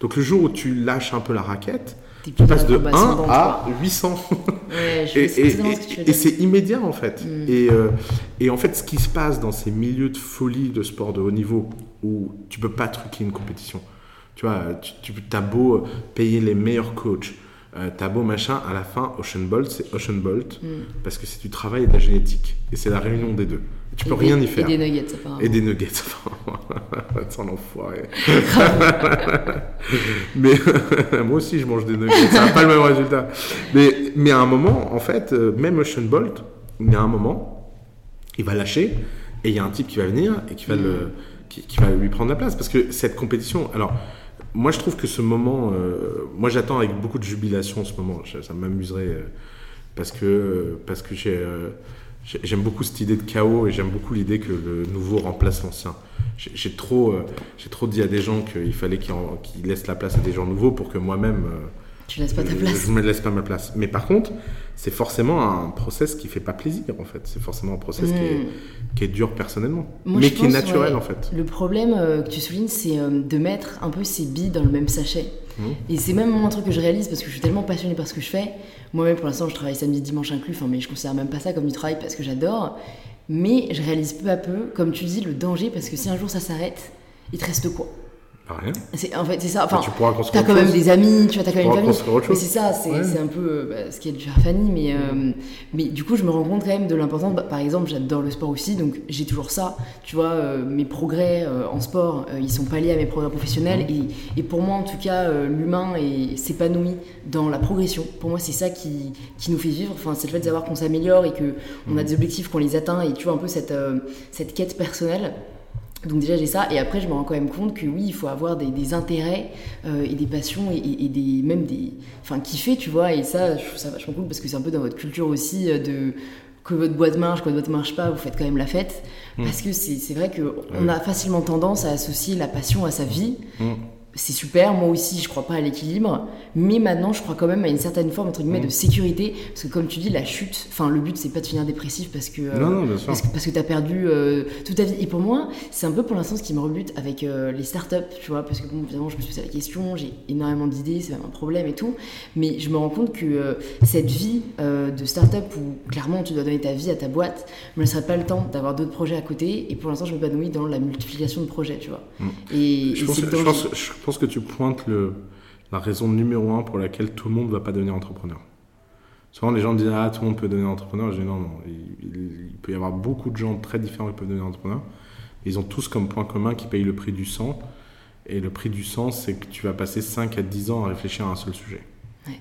Donc le jour où tu lâches un peu la raquette, Tu passes de dans 1 le bassin à 800. Ouais, je (laughs) Et, ce c'est immédiat en fait. Mm. Et, euh, et en fait, ce qui se passe dans ces milieux de folie de sport de haut niveau où tu peux pas truquer une compétition. Tu vois, tu, tu as beau payer les meilleurs coachs, euh, t'as beau machin, à la fin, Ocean Bolt, c'est Ocean Bolt Mm. parce que c'est du travail et de la génétique. Et c'est la réunion des deux. Tu peux Et rien des- y faire. Et des nuggets, apparemment. Et des nuggets. C'est un enfoiré. mais (laughs) moi aussi, je mange des nuggets. Ça n'a pas le même résultat. Mais, mais à un moment, en fait, euh, même Ocean Bolt, il y a un moment, il va lâcher et il y a un type qui va venir et qui va, le, qui, qui va lui prendre la place. Parce que cette compétition. Alors, moi, je trouve que ce moment. euh, moi, j'attends avec beaucoup de jubilation ce moment. Ça, ça m'amuserait. euh, parce que, parce que j'ai. euh, j'ai- J'aime beaucoup cette idée de chaos et j'aime beaucoup l'idée que le nouveau remplace l'ancien. J'ai trop, euh, j'ai trop dit à des gens qu'il fallait qu'ils qu'ils laissent la place à des gens nouveaux pour que moi-même, euh, Tu laisses pas ta je- place. je me laisse pas ma place. Mais par contre, c'est forcément un process qui fait pas plaisir en fait. C'est forcément un process qui, est, Mm. qui est dur personnellement, Moi, mais qui est naturel ouais, en fait. Le problème euh, que tu soulignes, c'est euh, de mettre un peu ses billes dans le même sachet. Mhm. Et c'est même un truc que je réalise parce que je suis tellement passionnée par ce que je fais. Moi-même, pour l'instant, je travaille samedi, dimanche inclus, enfin, mais je considère même pas ça comme du travail parce que j'adore. Mais je réalise peu à peu, comme tu dis, le danger parce que si un jour ça s'arrête, il te reste quoi? Pas rien. En fait c'est ça. Enfin, tu pourras construire T'as quand même des amis, tu vois, t'as quand même une famille. Mais c'est ça, c'est Ouais. un peu bah, ce qui est dû à Fanny, mais, euh, mais du coup, je me rends compte quand même de l'importance. bah, par exemple, j'adore le sport aussi, donc j'ai toujours ça. Tu vois, euh, mes progrès euh, en sport, ils sont pas liés à mes progrès professionnels. Et, et pour moi, en tout cas, l'humain s'épanouit dans la progression. Pour moi, c'est ça qui, qui nous fait vivre. Enfin, c'est le fait de savoir qu'on s'améliore et que on a des objectifs, qu'on les atteint, et tu vois, un peu cette, cette quête personnelle. Donc déjà j'ai ça. Et après je me rends quand même compte que oui il faut avoir des, des intérêts euh, et des passions et, des même des enfin kiffer tu vois. Et ça je trouve ça vachement cool parce que c'est un peu dans votre culture aussi euh, de que votre boîte marche que votre boîte marche pas vous faites quand même la fête. Parce que c'est vrai que on a facilement tendance à associer la passion à sa vie. Mm. C'est super, moi aussi je crois pas à l'équilibre, mais maintenant je crois quand même à une certaine forme entre guillemets de sécurité, parce que comme tu dis, la chute, enfin le but c'est pas de finir dépressif parce que euh, Non, non, parce que, parce que tu as perdu euh, toute ta vie. Et pour moi, c'est un peu pour l'instant ce qui me rebute avec euh, les startups, tu vois, parce que bon, évidemment, je me suis posé la question, j'ai énormément d'idées, c'est même un problème et tout, mais je me rends compte que euh, cette vie de startup où clairement tu dois donner ta vie à ta boîte, me laisserait pas le temps d'avoir d'autres projets à côté, et pour l'instant, je m'épanouis dans la multiplication de projets, tu vois. Et, Je et pense, je, pense, je que tu pointes le, la raison numéro un pour laquelle tout le monde ne va pas devenir entrepreneur. Souvent, les gens disent Ah, tout le monde peut devenir entrepreneur. Je dis Non, non. Il, il- il peut y avoir beaucoup de gens très différents qui peuvent devenir entrepreneur. Ils ont tous comme point commun qu'ils payent le prix du sang. Et le prix du sang, c'est que tu vas passer 5 à 10 ans à réfléchir à un seul sujet. Ouais.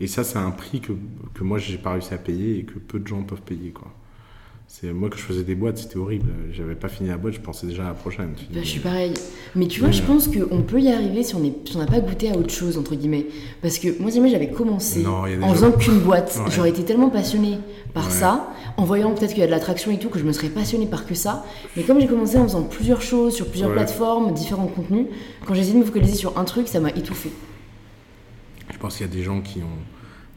Et ça, c'est un prix que, que moi, j'ai pas réussi à payer et que peu de gens peuvent payer. Quoi. C'est moi que je faisais des boîtes, c'était horrible. J'avais pas fini la boîte, je pensais déjà à la prochaine. Bah, je suis pareil. Mais tu vois, je pense qu'on peut y arriver si on si n'a pas goûté à autre chose, entre guillemets. Parce que moi, j'avais commencé Non, en faisant qu'une boîte, Ouais. j'aurais été tellement passionnée par Ouais. ça, en voyant peut-être qu'il y a de l'attraction et tout, que je me serais passionnée par que ça. Mais comme j'ai commencé en faisant plusieurs choses, sur plusieurs plateformes, différents contenus, quand j'ai essayé de me focaliser sur un truc, ça m'a étouffée. Je pense qu'il y a des gens qui ont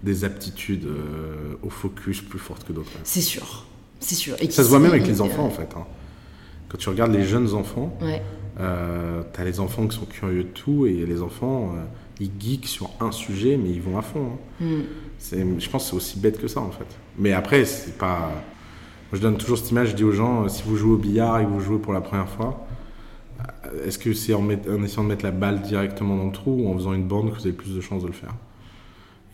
des aptitudes euh, au focus plus fortes que d'autres. C'est sûr. C'est sûr. Et Ça se voit même avec les et- enfants en fait. hein. Quand tu regardes les jeunes enfants, Ouais. euh, tu as les enfants qui sont curieux de tout et les enfants, euh, ils geekent sur un sujet mais ils vont à fond. hein. Hmm. Je pense que c'est aussi bête que ça en fait. Mais après, c'est pas. Moi je donne toujours cette image, je dis aux gens, euh, si vous jouez au billard et que vous jouez pour la première fois, euh, est-ce que c'est en, met- en essayant de mettre la balle directement dans le trou ou en faisant une bande que vous avez plus de chances de le faire?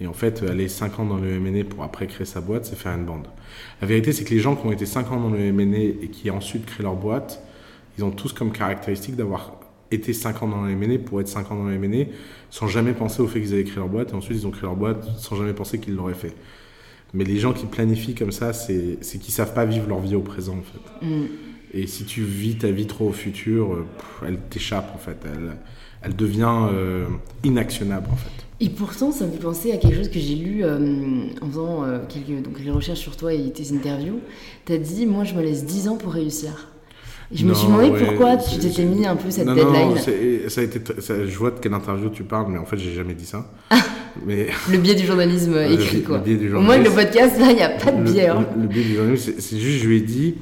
Et en fait, aller 5 ans dans le MNE pour après créer sa boîte, c'est faire une bande. La vérité, c'est que les gens qui ont été 5 ans dans le MNE et qui ensuite créent leur boîte, ils ont tous comme caractéristique d'avoir été 5 ans dans le MNE pour être 5 ans dans le MNE sans jamais penser au fait qu'ils avaient créé leur boîte et ensuite ils ont créé leur boîte sans jamais penser qu'ils l'auraient fait. Mais les gens qui planifient comme ça, c'est qu'ils savent pas vivre leur vie au présent en fait. Hmm. Et si tu vis ta vie trop au futur, euh, pff, elle t'échappe en fait. Elle, elle devient euh, inactionnable en fait. Et pourtant, ça me fait penser à quelque chose que j'ai lu euh, en faisant euh, quelques, donc, les recherches sur toi et tes interviews. Tu as dit, moi, je me laisse 10 ans pour réussir. Et je me suis demandé ouais, pourquoi tu t'étais mis un peu cette non, deadline. non, ça a été, ça- je vois de quelle interview tu parles, mais en fait, j'ai jamais dit ça. (laughs) mais Le biais du journalisme écrit, quoi. le biais du Au moins, le podcast, là, il n'y a pas de biais. hein. le- le biais du journalisme, c'est c'est juste, je lui ai dit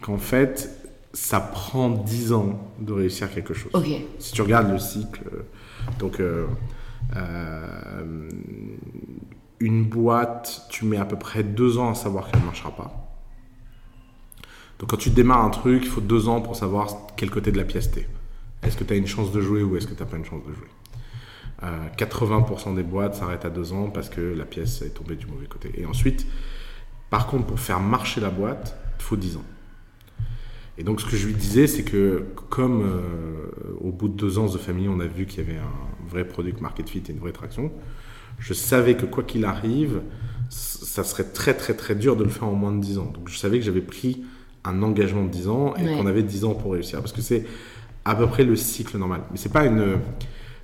qu'en fait, ça prend 10 ans de réussir quelque chose. Si tu regardes le cycle, euh, donc euh, euh, une boîte, tu mets à peu près deux ans à savoir qu'elle ne marchera pas. Donc quand tu démarres un truc, il faut deux ans pour savoir quel côté de la pièce t'es. Est-ce que tu as une chance de jouer ou est-ce que tu n'as pas une chance de jouer? Euh, 80% des boîtes s'arrêtent à deux ans parce que la pièce est tombée du mauvais côté. Et ensuite, par contre, pour faire marcher la boîte, il faut 10 ans. Et donc, ce que je lui disais, c'est que comme euh, au bout de deux ans de famille, on a vu qu'il y avait un vrai produit market fit et une vraie traction, je savais que quoi qu'il arrive, ça serait très très très dur de le faire en moins de dix ans. Donc, je savais que j'avais pris un engagement de 10 ans et qu'on avait 10 ans pour réussir. Parce que c'est à peu près le cycle normal. Mais c'est pas une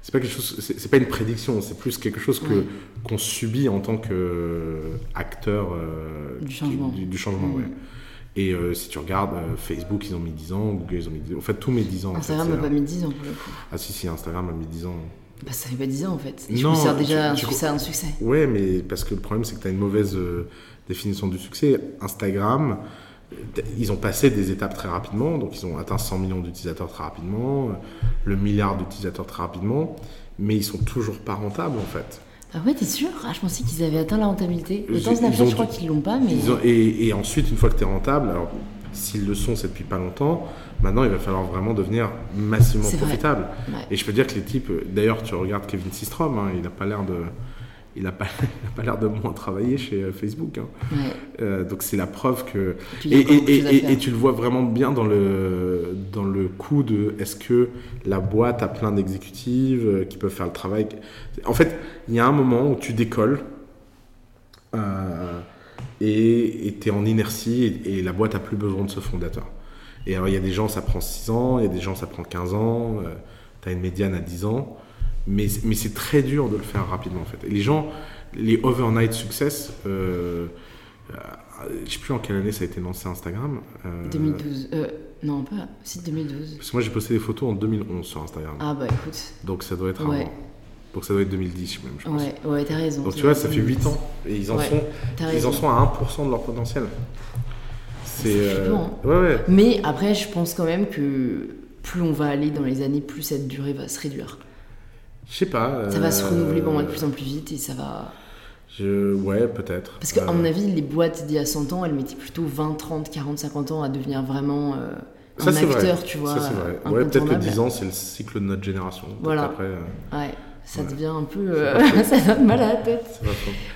c'est pas quelque chose c'est pas une prédiction c'est plus quelque chose que qu'on subit en tant que acteur euh, du changement du, changement ouais. Et euh, si tu regardes euh, Facebook ils ont mis 10 ans Google ils ont mis 10 ans en fait tous mes 10 ans Instagram n'a pas mis 10 ans pour le coup ah si si Instagram a mis 10 ans bah, ça fait pas 10 ans en fait. je considère déjà tu, un, un succès. Ouais, mais parce que le problème c'est que tu as une mauvaise définition du succès. Instagram, ils ont passé des étapes très rapidement, donc ils ont atteint 100 millions d'utilisateurs très rapidement, le milliard d'utilisateurs très rapidement, mais ils sont toujours pas rentables en fait. Ah ouais, t'es sûr? Ah, Je pensais qu'ils avaient atteint la rentabilité. Autant Snapchat, je crois qu'ils l'ont pas, mais... et, ensuite, une fois que tu es rentable, alors s'ils le sont, c'est depuis pas longtemps, maintenant il va falloir vraiment devenir massivement profitable. Et je peux dire que les types, d'ailleurs tu regardes Kevin Systrom, hein, il n'a pas l'air de il n'a pas, (laughs) pas l'air de moins travailler chez euh, Facebook. Hein. Euh, donc c'est la preuve que... Et, tu le vois vraiment bien dans le, dans le coup de est-ce que la boîte a plein d'exécutives euh, qui peuvent faire le travail. En fait, il y a un moment où tu décolles et tu es en inertie et, la boîte a plus besoin de ce fondateur. Et alors il y a des gens, ça prend 6 ans, il y a des gens, ça prend 15 ans, tu as une médiane à 10 ans mais, mais c'est très dur de le faire rapidement en fait. Et les gens, les overnight success, euh, euh, je sais plus en quelle année ça a été lancé Instagram. 2012. Euh, non, pas. Si, 2012. Parce que moi j'ai posté des photos en 2011 sur Instagram. Ah bah écoute. Donc ça doit être ouais. Donc ça doit être 2010 même, je pense. Ouais, ouais t'as raison. Donc tu vois, ça fait 8 ans. Et ils en, sont, ils en sont à 1% de leur potentiel. C'est. Hein. ouais, ouais. Mais après, je pense quand même que plus on va aller dans les années, plus cette durée va se réduire. Je sais pas. Ça va se renouveler pour moi de plus en plus vite et ça va. Je... Ouais, peut-être. Parce qu'à mon avis, les boîtes d'il y a 100 ans, elles mettaient plutôt 20, 30, 40, 50 ans à devenir vraiment euh, un acteur, tu vois. Ça, c'est vrai. Ouais, peut-être que 10 ans, c'est le cycle de notre génération. Voilà. Après, euh, Ouais. Ça devient un peu. Euh, (laughs) ça donne mal à la tête.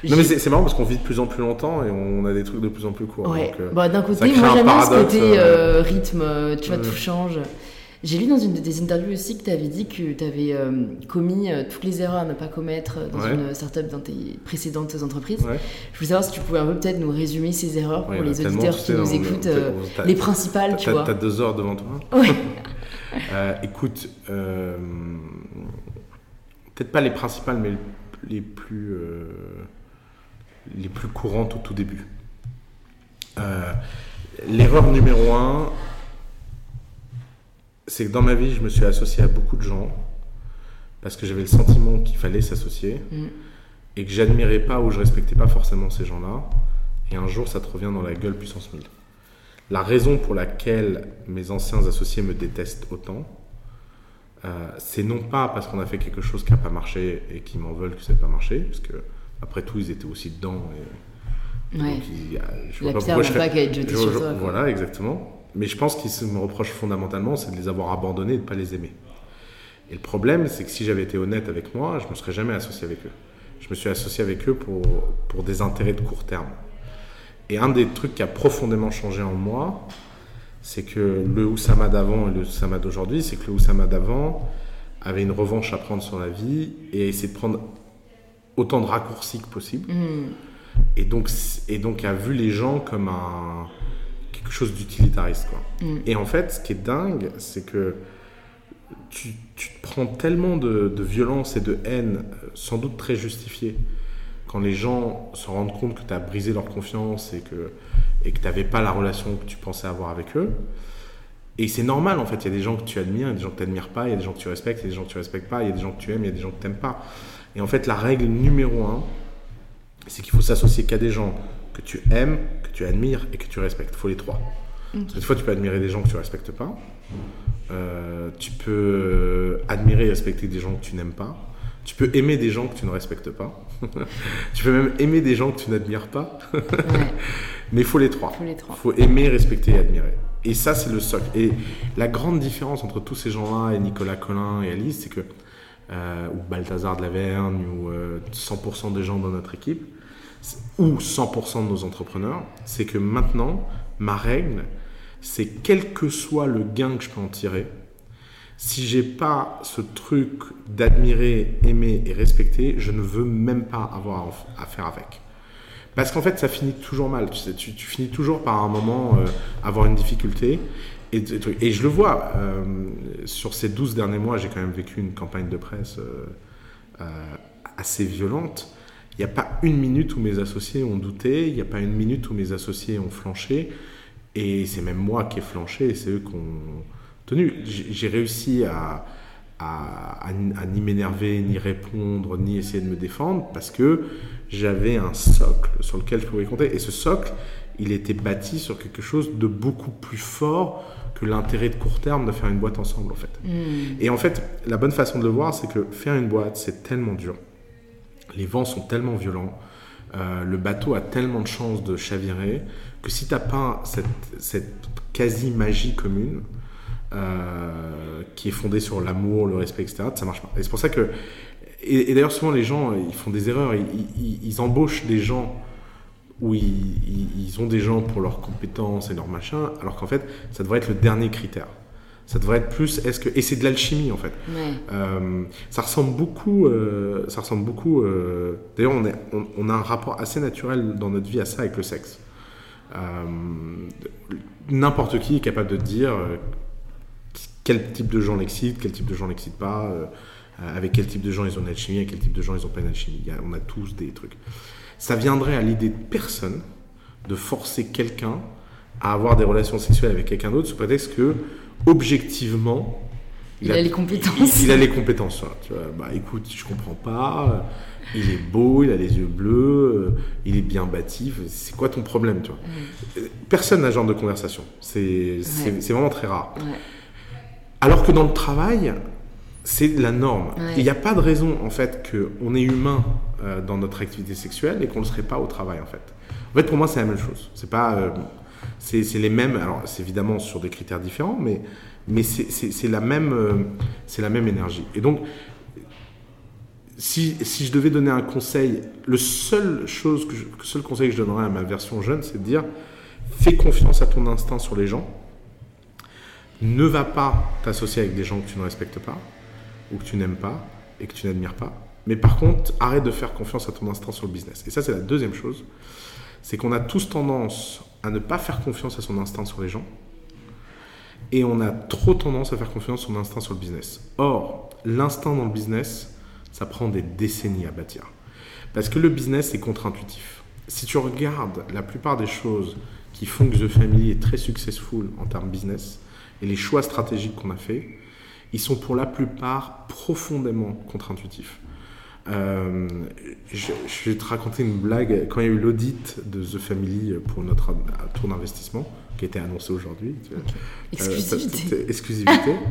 Non, mais c'est marrant parce qu'on vit de plus en plus longtemps et on a des trucs de plus en plus courts. Ouais. bah, D'un côté, moi j'aime bien ce côté rythme, tu vois, tout change. J'ai lu dans une de tes interviews aussi que tu avais dit que tu avais euh, commis euh, toutes les erreurs à ne pas commettre dans une startup dans tes précédentes entreprises. Je voulais savoir si tu pouvais un peu peut-être nous résumer ces erreurs pour les auditeurs qui nous écoutent, euh, les principales, tu vois. Tu as deux heures devant toi. (laughs) écoute, peut-être pas les principales, mais les plus, les plus courantes au tout début. L'erreur numéro un, c'est que dans ma vie, je me suis associé à beaucoup de gens parce que j'avais le sentiment qu'il fallait s'associer mm. et que j'admirais pas ou je respectais pas forcément ces gens-là. Et un jour, ça te revient dans la gueule puissance 1000. La raison pour laquelle mes anciens associés me détestent autant, euh, c'est non pas parce qu'on a fait quelque chose qui n'a pas marché et qu'ils m'en veulent que ça n'a pas marché, parce que après tout, ils étaient aussi dedans. Et, ouais. je la pierre n'a pas qu'à être jetée sur toi. Voilà, exactement. Mais je pense qu'ils me reprochent fondamentalement, c'est de les avoir abandonnés et de ne pas les aimer. Et le problème, c'est que si j'avais été honnête avec moi, je ne me serais jamais associé avec eux. Je me suis associé avec eux pour, pour des intérêts de court terme. Et un des trucs qui a profondément changé en moi, c'est que le Oussama d'avant et le Oussama d'aujourd'hui, c'est que le Oussama d'avant avait une revanche à prendre sur la vie et a essayé de prendre autant de raccourcis que possible. Mm. Et, donc, et donc a vu les gens comme un, quelque chose d'utilitariste. Quoi. Mm. Et en fait, ce qui est dingue, c'est que tu, tu, te prends tellement de, de, violence et de haine, euh, sans doute très justifiée, quand les gens se rendent compte que tu as brisé leur confiance et que et que tu n'avais pas la relation que tu pensais avoir avec eux. Et c'est normal en fait, il y a des gens que tu admires, il y a des gens que tu n'admires pas, il y a des gens que tu respectes, il y a des gens que tu respectes pas, il y a des gens que tu aimes, il y a des gens que tu n'aimes pas. Et en fait, la règle numéro un, c'est qu'il faut s'associer qu'à des gens que tu aimes, que tu admires et que tu respectes. Il faut les trois. Des fois, tu peux admirer des gens que tu respectes pas. Euh, tu peux admirer et respecter des gens que tu n'aimes pas. Tu peux aimer des gens que tu ne respectes pas. (laughs) tu peux même aimer des gens que tu n'admires pas. (laughs) Mais il faut les trois. Il faut, aimer, respecter et admirer. Et ça, c'est le socle. Et la grande différence entre tous ces gens-là et Nicolas Collin et Alice, c'est que, euh, ou Balthazar de la Vergne, ou 100% euh, des gens dans notre équipe, ou 100% de nos entrepreneurs, c'est que maintenant, ma règle, c'est quel que soit le gain que je peux en tirer, si j'ai pas ce truc d'admirer, aimer et respecter, je ne veux même pas avoir à faire avec. Parce qu'en fait, ça finit toujours mal. Tu, finis toujours par un moment euh, avoir une difficulté. Et, et je le vois, euh, sur ces 12 derniers mois, j'ai quand même vécu une campagne de presse euh, assez violente. Il n'y a pas une minute où mes associés ont douté, il n'y a pas une minute où mes associés ont flanché. Et c'est même moi qui ai flanché et c'est eux qui ont tenu. J'ai réussi à, à, ni m'énerver, ni répondre, ni essayer de me défendre parce que j'avais un socle sur lequel je pouvais compter. Et ce socle, il était bâti sur quelque chose de beaucoup plus fort que l'intérêt de court terme de faire une boîte ensemble en fait. Hmm. Et en fait, la bonne façon de le voir, c'est que faire une boîte, c'est tellement dur. Les vents sont tellement violents. Euh, le bateau a tellement de chances de chavirer que si tu n'as pas cette, quasi-magie commune, euh, qui est fondée sur l'amour, le respect, etc., ça marche pas. Et c'est pour ça que. Et, d'ailleurs, souvent, les gens, ils font des erreurs. Ils, embauchent des gens où ils, ont des gens pour leurs compétences et leurs machins, alors qu'en fait, ça devrait être le dernier critère. Ça devrait être plus. Est-ce que et c'est de l'alchimie en fait. Euh, ça ressemble beaucoup. Euh, ça ressemble beaucoup. D'ailleurs, on, a un rapport assez naturel dans notre vie à ça avec le sexe. N'importe qui est capable de dire quel type de gens l'excitent, quel type de gens l'excitent pas, euh, avec quel type de gens ils ont une alchimie, avec quel type de gens ils ont pas une alchimie. on a tous des trucs. Ça viendrait à l'idée de personne de forcer quelqu'un à avoir des relations sexuelles avec quelqu'un d'autre sous prétexte que, objectivement, il, a, les compétences. Il, a les compétences. Tu vois, bah écoute, je comprends pas. Il est beau, il a les yeux bleus, euh, il est bien bâti. C'est quoi ton problème, tu vois mm. Personne n'a ce genre de conversation. C'est vraiment très rare. Alors que dans le travail, c'est la norme. Il n'y a pas de raison, en fait, qu'on est humain euh, dans notre activité sexuelle et qu'on ne le serait pas au travail, en fait. En fait, pour moi, c'est la même chose. C'est pas... Euh, c'est les mêmes... Alors, c'est évidemment sur des critères différents, mais, mais c'est la, même, euh, la même énergie. Et donc, si, si, je devais donner un conseil, le seul, chose le seul conseil que je donnerais à ma version jeune, c'est de dire fais confiance à ton instinct sur les gens ne va pas t'associer avec des gens que tu ne respectes pas, ou que tu n'aimes pas, et que tu n'admires pas. Mais par contre, arrête de faire confiance à ton instinct sur le business. Et ça, c'est la deuxième chose. C'est qu'on a tous tendance à ne pas faire confiance à son instinct sur les gens. Et on a trop tendance à faire confiance à son instinct sur le business. Or, l'instinct dans le business, ça prend des décennies à bâtir. Parce que le business est contre-intuitif. Si tu regardes la plupart des choses qui font que The Family est très successful en termes business, et les choix stratégiques qu'on a faits, ils sont pour la plupart profondément contre-intuitifs. Euh, je, vais te raconter une blague. Quand il y a eu l'audit de The Family pour notre tour d'investissement, qui a été annoncé aujourd'hui. Euh, exclusivité. exclusivité. (laughs)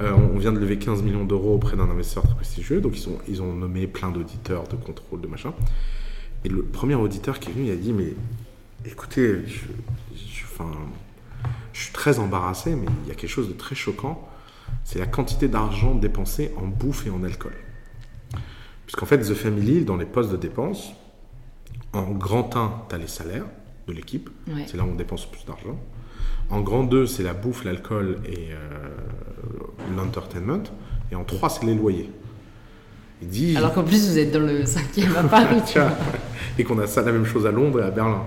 Euh, on vient de lever 15 millions d'euros auprès d'un investisseur très prestigieux. Donc, ils, ont, ils ont nommé plein d'auditeurs, de contrôle, de machin. Et le premier auditeur qui est venu, il a dit Mais écoutez, je, je, je suis très embarrassé, mais il y a quelque chose de très choquant. C'est la quantité d'argent dépensé en bouffe et en alcool. Puisqu'en fait, The Family, dans les postes de dépenses, en grand 1, tu as les salaires de l'équipe. C'est là où on dépense le plus d'argent. En grand 2, c'est la bouffe, l'alcool et euh, l'entertainment. Et en 3, c'est les loyers. Il dit, Alors qu'en plus, vous êtes dans le 5e à Paris. et qu'on a ça la même chose à Londres et à Berlin.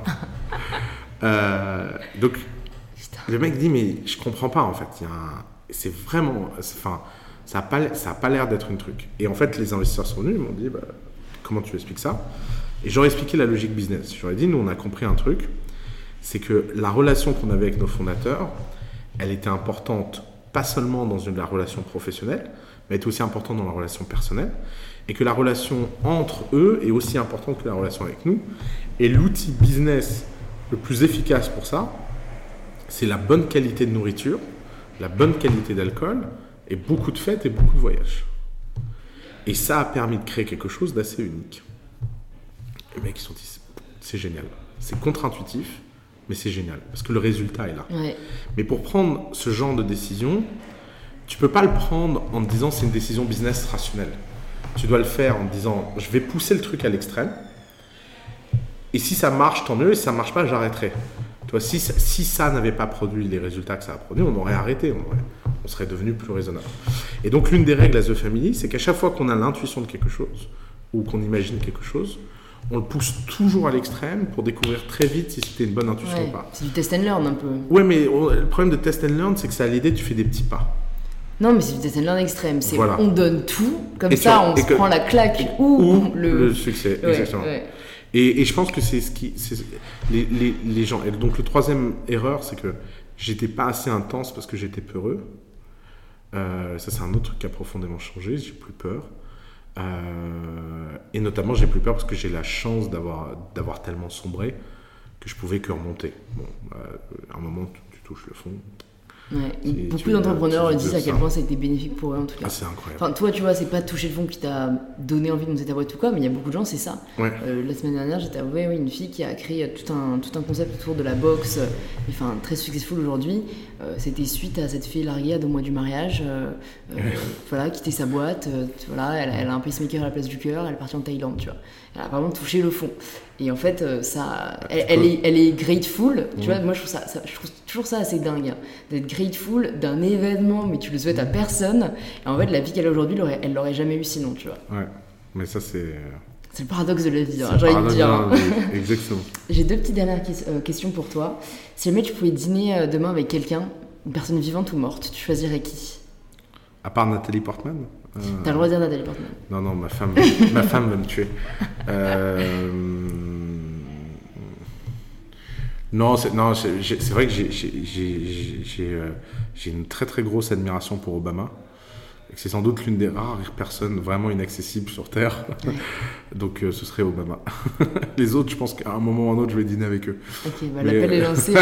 (laughs) euh, donc, le mec dit, mais je comprends pas en fait. C'est vraiment. Enfin, ça n'a pas, pas l'air d'être une truc. Et en fait, les investisseurs sont venus, ils m'ont dit, bah, comment tu expliques ça? Et j'aurais expliqué la logique business. J'aurais dit, nous, on a compris un truc, c'est que la relation qu'on avait avec nos fondateurs, elle était importante pas seulement dans la relation professionnelle, mais elle était aussi importante dans la relation personnelle, et que la relation entre eux est aussi importante que la relation avec nous. Et l'outil business le plus efficace pour ça, c'est la bonne qualité de nourriture, la bonne qualité d'alcool et beaucoup de fêtes et beaucoup de voyages. Et ça a permis de créer quelque chose d'assez unique. Les mecs, ils sont dit, c'est génial. C'est contre-intuitif, mais c'est génial. Parce que le résultat est là. Mais pour prendre ce genre de décision, tu peux pas le prendre en te disant c'est une décision business rationnelle. Tu dois le faire en te disant je vais pousser le truc à l'extrême. Et si ça marche, tant mieux. Et si ça marche pas, j'arrêterai. Toi, si, ça- si ça n'avait pas produit les résultats que ça a produit, on aurait arrêté. On, aurait- on serait devenu plus raisonnable. Et donc, l'une des règles à The Family, c'est qu'à chaque fois qu'on a l'intuition de quelque chose ou qu'on imagine quelque chose, on le pousse toujours à l'extrême pour découvrir très vite si c'était une bonne intuition Ouais, ou pas. C'est du test and learn un peu. Ouais, mais on- le problème de test and learn, c'est que ça à l'idée, tu fais des petits pas. Non, mais c'est du test and learn extrême. C'est Voilà. on donne tout, comme Et ça on se que- prend la claque ou, Ou le. le, succès, Ouais, exactement. ouais. Et, et je pense que c'est ce qui. Les, les, les gens. Et donc, le troisième erreur, c'est que j'étais pas assez intense parce que j'étais peureux. Euh, ça, c'est un autre truc qui a profondément changé. J'ai plus peur. Euh, et notamment, j'ai plus peur parce que j'ai la chance d'avoir d'avoir tellement sombré que je pouvais que remonter. Bon, euh, à un moment, tu, tu touches le fond. Ouais. Et Beaucoup d'entrepreneurs disent à quel point ça a été bénéfique pour eux en tout cas. Ah, c'est incroyable. Enfin, toi, tu vois, c'est pas toucher le fond qui t'a donné envie de monter ta boîte ou quoi, mais il y a beaucoup de gens, c'est ça. Ouais. Euh, la semaine dernière, j'étais avec une fille qui a créé tout un, tout un concept autour de la boxe, enfin très successful aujourd'hui. Euh, C'était suite à cette fille larguée à deux mois du mariage, euh, euh, (laughs) voilà, quitter sa boîte, voilà, elle, elle a un pacemaker à la place du cœur, elle est partie en Thaïlande, tu vois. Elle a vraiment touché le fond. Et en fait, ça, elle, elle est, elle est grateful, tu vois. Moi, je trouve ça, ça- je trouve toujours ça assez dingue, hein, d'être grateful d'un événement, mais tu le souhaites à personne. Et en fait, la vie qu'elle a aujourd'hui, elle l'aurait jamais eu sinon, tu vois. Ouais. Mais ça, c'est. C'est le paradoxe de la vie, hein, j'ai envie de dire. hein. Exactement. (laughs) J'ai deux petites dernières euh, questions pour toi. Si jamais tu pouvais dîner euh, demain avec quelqu'un, une personne vivante ou morte, tu choisirais qui? À part Nathalie Portman euh, T'as le droit de dire Nathalie Portman. Non, non, ma femme, ma femme va me tuer. Euh, Non, c'est non, vrai que j'ai- j'ai une très très grosse admiration pour Obama. Et que c'est sans doute l'une des rares personnes vraiment inaccessibles sur Terre. (laughs) Donc euh, ce serait Obama. (laughs) Les autres, je pense qu'à un moment ou à un autre, je vais dîner avec eux. Ok, bah, Mais, l'appel est euh, lancé. (laughs)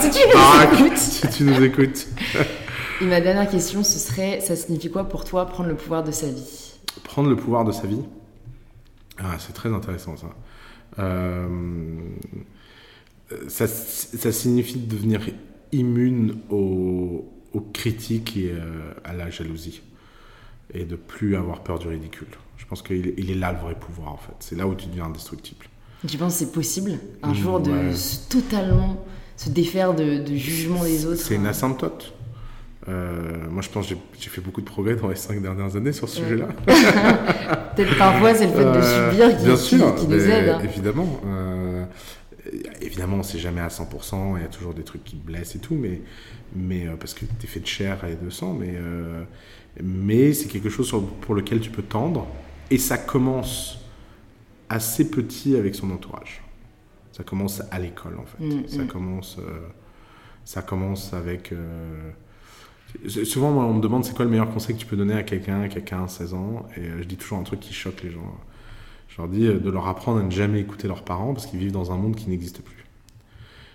Si tu nous écoutes. si tu nous écoutes. Et ma dernière question, ce serait ça signifie quoi pour toi prendre le pouvoir de sa vie? Prendre le pouvoir de sa vie? Ah, c'est très intéressant ça. Euh, ça. Ça signifie devenir immune aux, aux critiques et à la jalousie. Et de plus avoir peur du ridicule. Je pense qu'il est, il est là le vrai pouvoir en fait. C'est là où tu deviens indestructible. Tu penses que c'est possible un Mm, jour de se- totalement se défaire de, de jugement des autres C'est une hein asymptote. Euh, moi je pense que j'ai- fait beaucoup de progrès dans les cinq dernières années sur ce Ouais. sujet-là. (laughs) Peut-être parfois c'est le fait de Euh, subir qui, bien qui- sûr, qui nous aide. hein. Évidemment. euh, évidemment, c'est jamais à 100%, il y a toujours des trucs qui te blessent et tout, mais, mais parce que tu es fait de chair et de sang, mais, euh, mais c'est quelque chose pour lequel tu peux tendre, et ça commence assez petit avec son entourage. Ça commence à l'école, en fait. Mm, ça, mm. commence, euh, ça commence avec... euh, Souvent, moi, on me demande c'est quoi le meilleur conseil que tu peux donner à quelqu'un qui a 15-16 ans, et euh, je dis toujours un truc qui choque les gens. Je leur dis de leur apprendre à ne jamais écouter leurs parents parce qu'ils vivent dans un monde qui n'existe plus.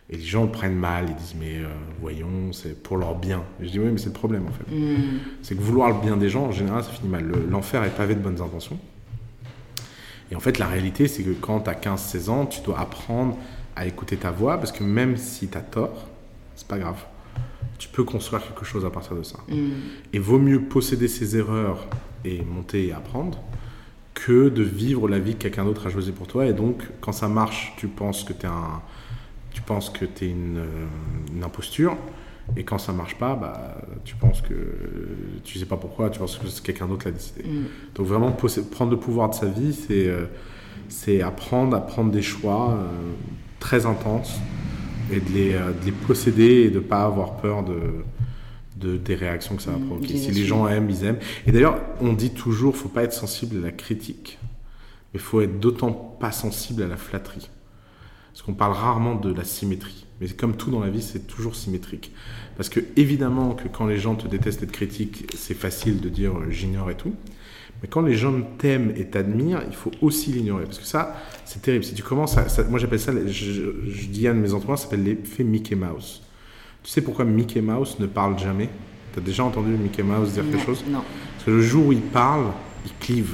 Et les gens le prennent mal, ils disent mais euh, voyons, c'est pour leur bien. Et je dis oui, mais c'est le problème en fait. Mm. C'est que vouloir le bien des gens, en général, ça finit mal. Le- L'enfer est pavé de bonnes intentions. Et en fait, la réalité, c'est que quand tu as 15-16 ans, tu dois apprendre à écouter ta voix parce que même si tu as tort, c'est pas grave. Tu peux construire quelque chose à partir de ça. Mm. Et vaut mieux posséder ses erreurs et monter et apprendre que de vivre la vie que quelqu'un d'autre a choisie pour toi. Et donc, quand ça marche, tu penses que tu es un, tu penses que tu une, euh, une imposture. Et quand ça marche pas, bah, tu penses que tu sais pas pourquoi, tu penses que c'est quelqu'un d'autre qui l'a décidé. Mm. Donc vraiment, prendre le pouvoir de sa vie, c'est euh, c'est apprendre à prendre des choix euh, très intenses et de les, euh, de les posséder et de pas avoir peur de, de, des réactions que ça va Mm, provoquer. Si les gens aiment, ils aiment. Et d'ailleurs, on dit toujours, faut pas être sensible à la critique, mais faut être d'autant pas sensible à la flatterie. Parce qu'on parle rarement de la symétrie. Mais comme tout dans la vie, c'est toujours symétrique. Parce que évidemment que quand les gens te détestent et te critiquent, c'est facile de dire euh, j'ignore et tout. Mais quand les gens t'aiment et t'admirent, il faut aussi l'ignorer. Parce que ça, c'est terrible. Si tu commences à. ça- moi, j'appelle ça, je, je- dis à un de mes entrepreneurs, ça s'appelle l'effet Mickey Mouse. Tu sais pourquoi Mickey Mouse ne parle jamais? Tu as déjà entendu Mickey Mouse dire Non, quelque chose? Non, Parce que le jour où il parle, il clive.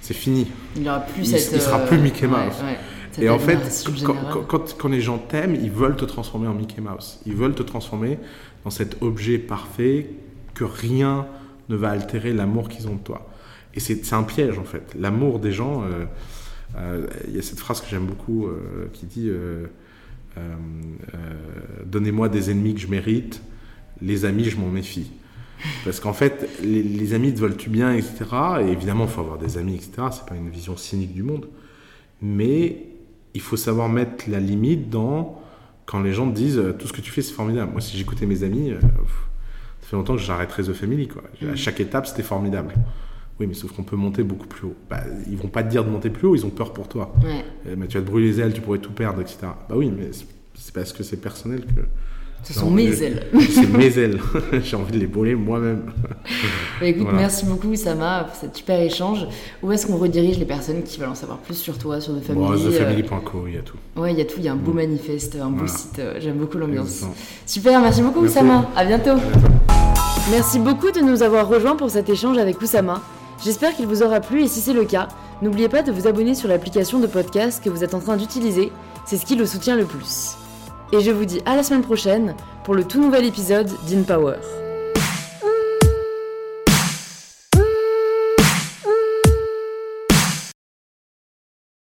C'est fini. il aura plus Il- cette. il sera euh, plus Mickey ouais, Mouse. ouais, Et en fait, quand, quand- quand- les gens t'aiment, ils veulent te transformer en Mickey Mouse. Ils veulent te transformer dans cet objet parfait que rien ne va altérer l'amour qu'ils ont de toi. Et c'est un piège en fait. L'amour des gens, euh, euh, il y a cette phrase que j'aime beaucoup euh, qui dit donnez-moi des ennemis que je mérite, les amis, je m'en méfie. Parce qu'en fait, les, amis te veulent-tu bien, etc. Et évidemment, il faut avoir des amis, etc. C'est pas une vision cynique du monde. Mais il faut savoir mettre la limite dans quand les gens te disent tout ce que tu fais, c'est formidable. Moi, si j'écoutais mes amis, ça fait longtemps que j'arrêterais The Family. Quoi. À mm. chaque étape, c'était formidable. Oui, mais sauf qu'on peut monter beaucoup plus haut. Bah, ils vont pas te dire de monter plus haut, ils ont peur pour toi. Ouais. Euh, mais tu vas te brûler les ailes, tu pourrais tout perdre, etc. Bah oui, mais c'est parce que c'est personnel que. Ce sont mes ailes. C'est mes ailes. (laughs) J'ai envie de les brûler moi-même. (laughs) Bah, écoute, merci beaucoup, Sama, pour cet super échange. Où est-ce qu'on redirige les personnes qui veulent en savoir plus sur toi, sur The Family bon, TheFamily.co, il y a tout. Ouais, il y a tout. Il y a un beau mm. manifeste, un beau site. Euh, j'aime beaucoup l'ambiance. Super, merci beaucoup, Oussama. À bientôt. Merci beaucoup de nous avoir rejoints pour cet échange avec Oussama. J'espère qu'il vous aura plu et si c'est le cas, n'oubliez pas de vous abonner sur l'application de podcast que vous êtes en train d'utiliser, c'est ce qui le soutient le plus. Et je vous dis à la semaine prochaine pour le tout nouvel épisode d'InPower.